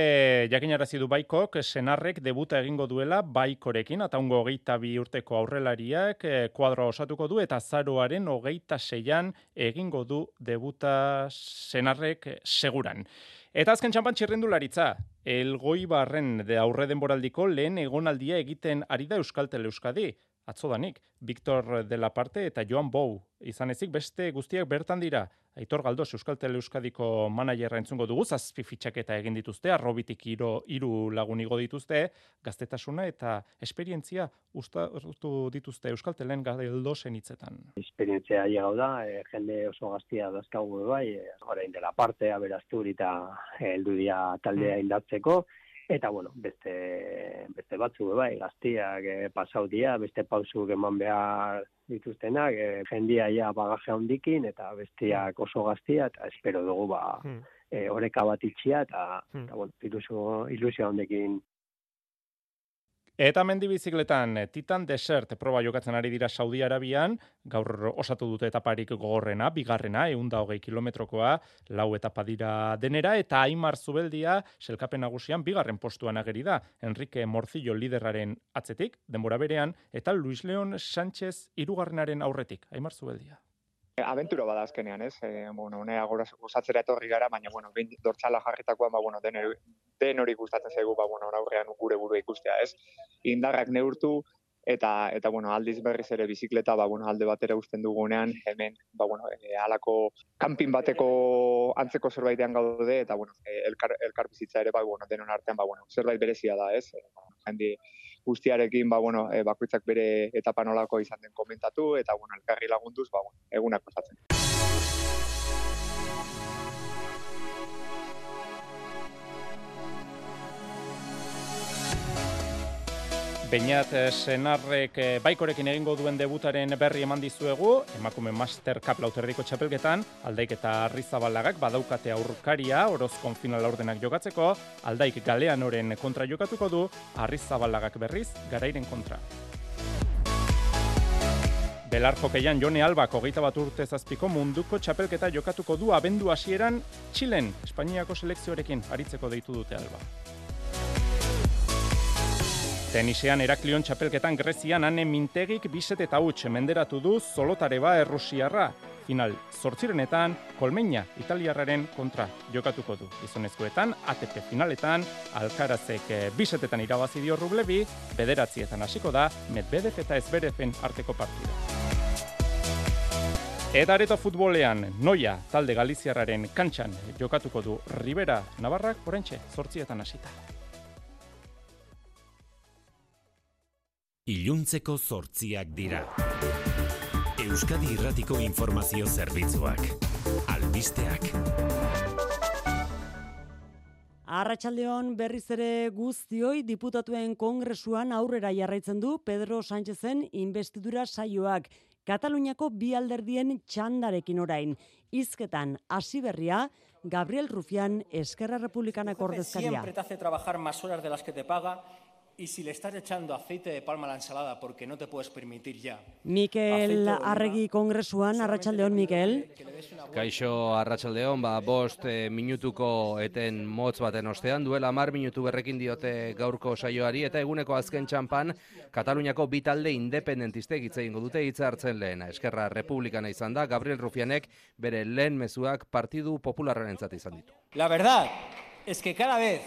Speaker 9: jakinarazi du baikok, senarrek debuta egingo duela baikorekin, eta ungo hogeita bi urteko aurrelariak eh, kuadroa osatuko du, eta zaroaren hogeita seian egingo du debuta senarrek seguran. Eta azken txampan txirrendularitza, elgoi barren de aurre denboraldiko lehen egonaldia egiten ari da Euskaltel Euskadi atzodanik, Victor de la Parte eta Joan Bou. Izan ezik beste guztiak bertan dira. Aitor Galdos Euskal Euskadiko manajerra entzungo dugu, zazpi fitxaketa egin dituzte, arrobitik iro, iru lagun igo dituzte, gaztetasuna eta esperientzia ustatu dituzte Euskal Teleen galdosen hitzetan.
Speaker 50: Esperientzia llegau da, e, jende oso gaztia dazkagu bai, e, orain dela parte, aberaztur eta heldu dia taldea mm. Eta, bueno, beste, beste batzu, bai, gaztiak e, pasau dia, beste pausu eman behar dituztenak, e, jendia ja bagaje handikin, eta bestiak oso gaztia, eta espero dugu, ba, hmm. e, oreka bat itxia, eta, hmm. eta bueno, ilusio, ilusio handekin
Speaker 9: Eta mendi bizikletan eh, Titan Desert proba jokatzen ari dira Saudi Arabian, gaur osatu dute etaparik gogorrena, bigarrena, eunda hogei kilometrokoa, lau etapa dira denera, eta Aimar Zubeldia, selkapen nagusian, bigarren postuan ageri da, Enrique Morcillo liderraren atzetik, denbora berean, eta Luis Leon Sánchez irugarrenaren aurretik, Aimar Zubeldia.
Speaker 51: Aventura bada azkenean, ez? E, bueno, honea gora osatzera etorri gara, baina, bueno, behin dortzala jarritakoan, ba, bueno, den, den hori gustatzen zaigu, ba, bueno, aurrean gure burua ikustea, ez? Indarrak neurtu, eta, eta bueno, aldiz berriz ere bizikleta, ba, bueno, alde batera usten dugunean, hemen, ba, bueno, e, alako kanpin bateko antzeko zerbaitean gaude, eta, bueno, e, elkar, elkar bizitza ere, ba, bueno, denon artean, ba, bueno, zerbait berezia da, ez? E, jende, guztiarekin ba, bueno, e, bakoitzak bere etapa nolako izan den komentatu eta bueno, elkarri lagunduz ba, bueno, egunak pasatzen.
Speaker 9: Beñat eh, senarrek eh, baikorekin egingo duen debutaren berri eman dizuegu, emakume Master Cup lauterriko txapelketan, aldaik eta arrizabaldagak badaukate aurkaria, orozkon final aurdenak jokatzeko, aldaik galeanoren kontra jokatuko du, arrizabaldagak berriz, garairen kontra. Belar jokeian Jone Alba kogeita bat urte zazpiko munduko txapelketa jokatuko du abendu hasieran Txilen, Espainiako selekzioarekin aritzeko deitu dute Alba. Tenisean Eraklion txapelketan Grezian ane mintegik biset eta huts menderatu du Zolotareba errusiarra. Final, zortzirenetan, Kolmeina italiarraren kontra jokatuko du. Gizonezkoetan, ATP finaletan, Alcarazek eh, bisetetan irabazi dio rublebi, bederatzietan hasiko da, Medvedev eta Ezberefen arteko partida. Eta areto futbolean, Noia talde Galiziarraren kantxan jokatuko du Rivera Navarrak, orentxe, zortzietan hasita.
Speaker 12: Iluntzeko zortziak dira. Euskadi Irratiko Informazio Zerbitzuak. Albisteak.
Speaker 2: Arratxaldeon berriz ere guztioi diputatuen kongresuan aurrera jarraitzen du Pedro Sánchezen investidura saioak. Kataluniako bi alderdien txandarekin orain. Izketan hasi berria, Gabriel Rufian, Eskerra Republikanako ordezkaria.
Speaker 52: Siempre te hace trabajar más horas de las que te paga y si le estás echando aceite de palma a la ensalada porque no te puedes permitir ya.
Speaker 2: Mikel Arregi Kongresuan, Arratxaldeon, Mikel.
Speaker 13: Kaixo Arratsaldeon, ba, bost e, minutuko eten motz baten ostean, duela mar minutu berrekin diote gaurko saioari, eta eguneko azken txampan, Kataluniako bitalde independentistek hitz egingo dute hitza hartzen lehena. Eskerra Republikana izan da, Gabriel Rufianek bere lehen mezuak Partidu Popularraren izan ditu.
Speaker 52: La verdad es que cada vez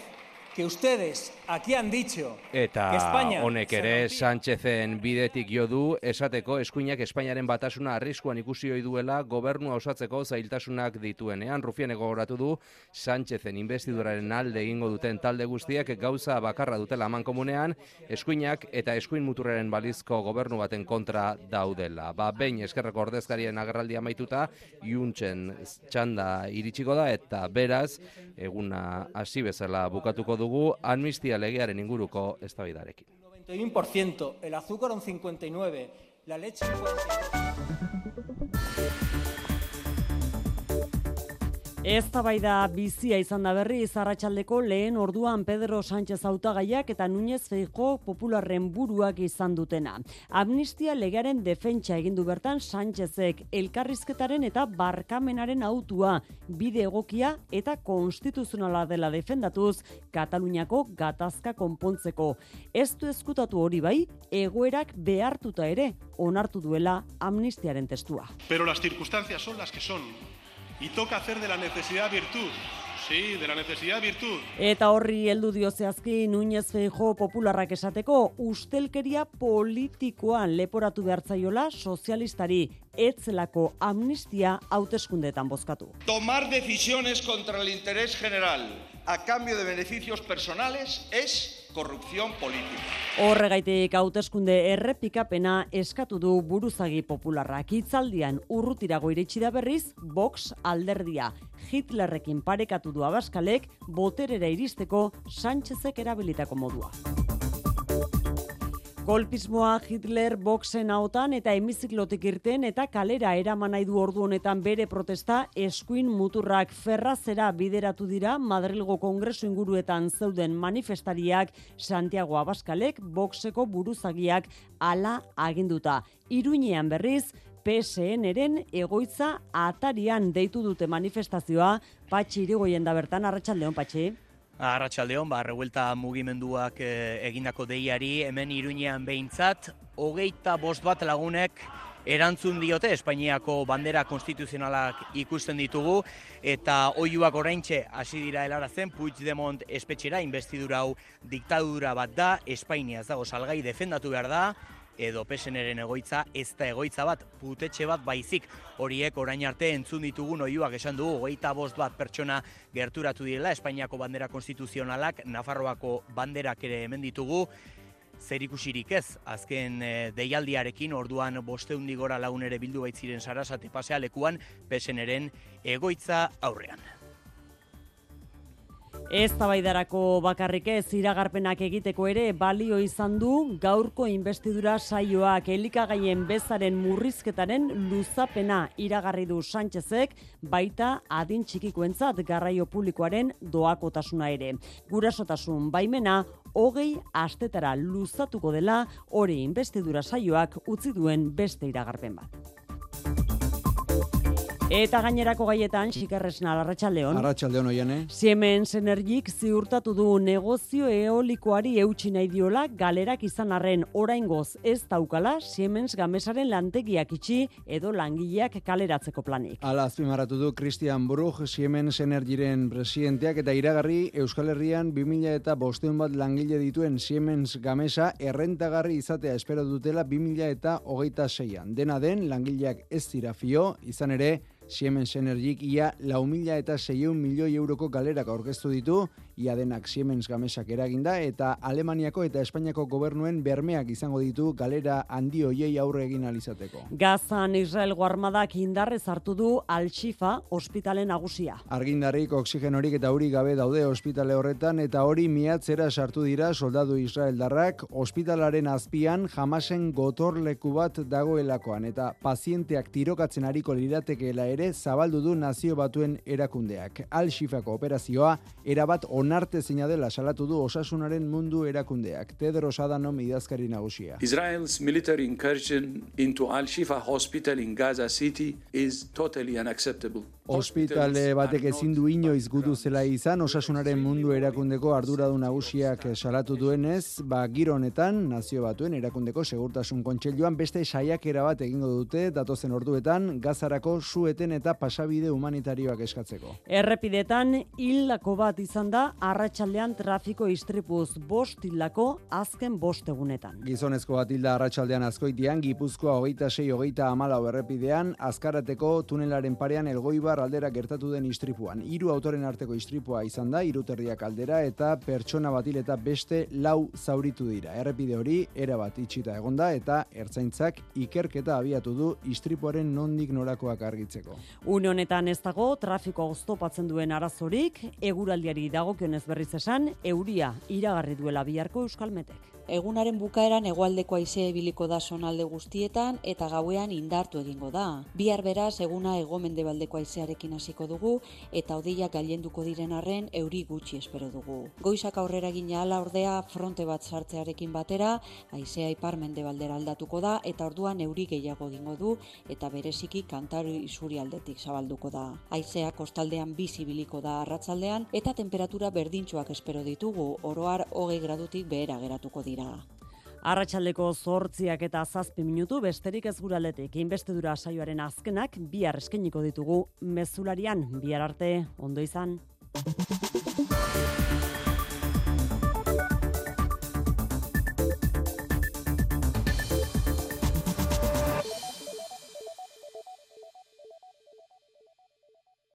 Speaker 52: que ustedes aquí han dicho
Speaker 13: Eta
Speaker 52: España
Speaker 13: honek ere Sánchezen bidetik jo du esateko eskuinak Espainiaren batasuna arriskuan ikusi ohi duela gobernua osatzeko zailtasunak dituenean. Rufianek gogoratu du Sánchezen investiduraren alde egingo duten talde guztiak gauza bakarra dutela aman komunean, eskuinak eta eskuin muturraren balizko gobernu baten kontra daudela. Ba, behin eskerreko ordezkarien agerraldi amaituta, iuntzen txanda iritsiko da eta beraz, eguna hasi bezala bukatuko dugu amnistia legearen inguruko eztabaidarekin.
Speaker 52: 91%, el azúcar un 59, la leche un 42.
Speaker 2: Eztabaida bizia izan da berri Zarratxaldeko lehen orduan Pedro Sánchez hautagaiak eta Núñez Feijo popularren buruak izan dutena. Amnistia legearen defentsa egin du bertan Sánchezek elkarrizketaren eta barkamenaren autua bide egokia eta konstituzionala dela defendatuz Kataluniako gatazka konpontzeko. Ez du eskutatu hori bai, egoerak behartuta ere onartu duela amnistiaren testua.
Speaker 4: Pero las circunstancias son las que son y toca hacer de la necesidad virtud. Sí, de la necesidad virtud.
Speaker 2: Eta horri heldu dio zehazki Núñez Feijo popularrak esateko ustelkeria politikoan leporatu behartzaiola sozialistari etzelako amnistia hauteskundetan bozkatu.
Speaker 4: Tomar decisiones contra el interés general a cambio de beneficios personales es korrupzion politika.
Speaker 2: Horregaitik hauteskunde errepikapena eskatu du buruzagi popularrak hitzaldian urrutirago iritsi da berriz Vox alderdia. Hitlerrekin parekatu du abaskalek boterera iristeko Sánchezek erabilitako modua. Golpismoa Hitler boxen hautan eta hemiziklotik irten eta kalera eraman nahi du ordu honetan bere protesta eskuin muturrak ferrazera bideratu dira Madrilgo Kongresu inguruetan zeuden manifestariak Santiago Abaskalek boxeko buruzagiak ala aginduta. Iruinean berriz, PSN-eren egoitza atarian deitu dute manifestazioa, patxi irigoien da bertan, arratsaldeon patxi.
Speaker 53: Arratxaldeon, ba, revuelta mugimenduak e, egindako deiari, hemen iruinean behintzat, hogeita bost bat lagunek erantzun diote Espainiako bandera konstituzionalak ikusten ditugu eta oiuak oraintxe hasi dira helarazen Puigdemont espetxera investidura hau diktadura bat da, Espainia ez dago salgai defendatu behar da, edo peseneren egoitza ez da egoitza bat putetxe bat baizik horiek orain arte entzun ditugun oiuak esan dugu hogeita bost bat pertsona gerturatu direla Espainiako bandera konstituzionalak Nafarroako banderak ere hemen ditugu zer ikusirik ez, azken e, deialdiarekin orduan bosteundi gora lagun ere bildu baitziren sarasate pasea lekuan peseneren egoitza aurrean.
Speaker 2: Ez tabaidarako bakarrik ez iragarpenak egiteko ere balio izan du gaurko investidura saioak elikagaien bezaren murrizketaren luzapena iragarri du Sánchezek baita adin txikikoentzat garraio publikoaren doakotasuna ere. Gurasotasun baimena hogei astetara luzatuko dela hori investidura saioak utzi duen beste iragarpen bat. Eta gainerako gaietan, xikerresna, Arratxaldeon.
Speaker 6: Arratxaldeon oian, eh?
Speaker 2: Siemens Energik ziurtatu du negozio eolikoari eutxi nahi diola galerak izan arren oraingoz ez daukala Siemens gamesaren lantegiak itxi edo langileak kaleratzeko planik.
Speaker 6: Ala azpimarratu du Christian Bruch Siemens Energiren presidenteak eta iragarri Euskal Herrian 2000 eta bosteun bat langile dituen Siemens gamesa errentagarri izatea espero dutela 2000 eta hogeita seian. Dena den, langileak ez dira fio, izan ere, Siemens Energik ia lau mila eta seion milioi euroko galerak aurkeztu ditu, ia denak Siemens gamesak eraginda, eta Alemaniako eta Espainiako gobernuen bermeak izango ditu galera handi hoiei aurre egin alizateko.
Speaker 2: Gazan Israel armadak indarrez hartu du Al-Shifa ospitale nagusia.
Speaker 6: Argindarrik, oksigenorik eta hori gabe daude ospitale horretan, eta hori miatzera sartu dira soldadu Israel darrak, ospitalaren azpian jamasen gotorleku bat dagoelakoan, eta pazienteak tirokatzen hariko liratekeela ere zabaldu du nazio batuen erakundeak. Al-Shifako operazioa erabat onarte zina dela salatu du osasunaren mundu erakundeak. Tedros Adhanom idazkari nagusia.
Speaker 28: Israel's military incursion into Al-Shifa hospital in Gaza City is totally unacceptable.
Speaker 6: Hospitale batek ezin du inoiz gudu zela izan osasunaren mundu erakundeko arduradu nagusiak salatu duenez, ba giro honetan nazio batuen erakundeko segurtasun kontseiluan beste saiakera bat egingo dute datozen orduetan gazarako sueten eta pasabide humanitarioak eskatzeko.
Speaker 2: Errepidetan hildako bat izan da arratsaldean trafiko istripuz bost hildako azken bost egunetan.
Speaker 6: Gizonezko bat hilda arratsaldean azkoitian, Gipuzkoa hogeita sei hogeita amalau errepidean, azkarateko tunelaren parean elgoibar aldera gertatu den istripuan. Hiru autoren arteko istripua izan da, iruterriak aldera eta pertsona batil eta beste lau zauritu dira. Errepide hori, erabat itxita egonda eta ertzaintzak ikerketa abiatu du istripuaren nondik norakoak argitzeko.
Speaker 2: Une honetan ez dago trafiko oztopatzen duen arazorik, eguraldiari dagokionez berriz esan, euria iragarri duela biharko euskalmetek.
Speaker 11: Egunaren bukaeran hegoaldeko haizea ibiliko da sonalde guztietan eta gauean indartu egingo da. Bihar beraz eguna hegomendebaldeko haizearekin hasiko dugu eta odeiak gailenduko diren arren euri gutxi espero dugu. Goizak aurrera gina ala ordea fronte bat sartzearekin batera, haizea ipar mendebaldera aldatuko da eta orduan euri gehiago egingo du eta bereziki kantaru isuri aldetik zabalduko da. Haizea kostaldean bizi biliko da arratzaldean eta temperatura berdintxoak espero ditugu, oroar hogei gradutik behera geratuko dira.
Speaker 2: Arratxaldeko zortziak eta zazpi minutu besterik ez guraletik inbestedura saioaren azkenak bihar eskeniko ditugu mezularian bihar arte ondo izan.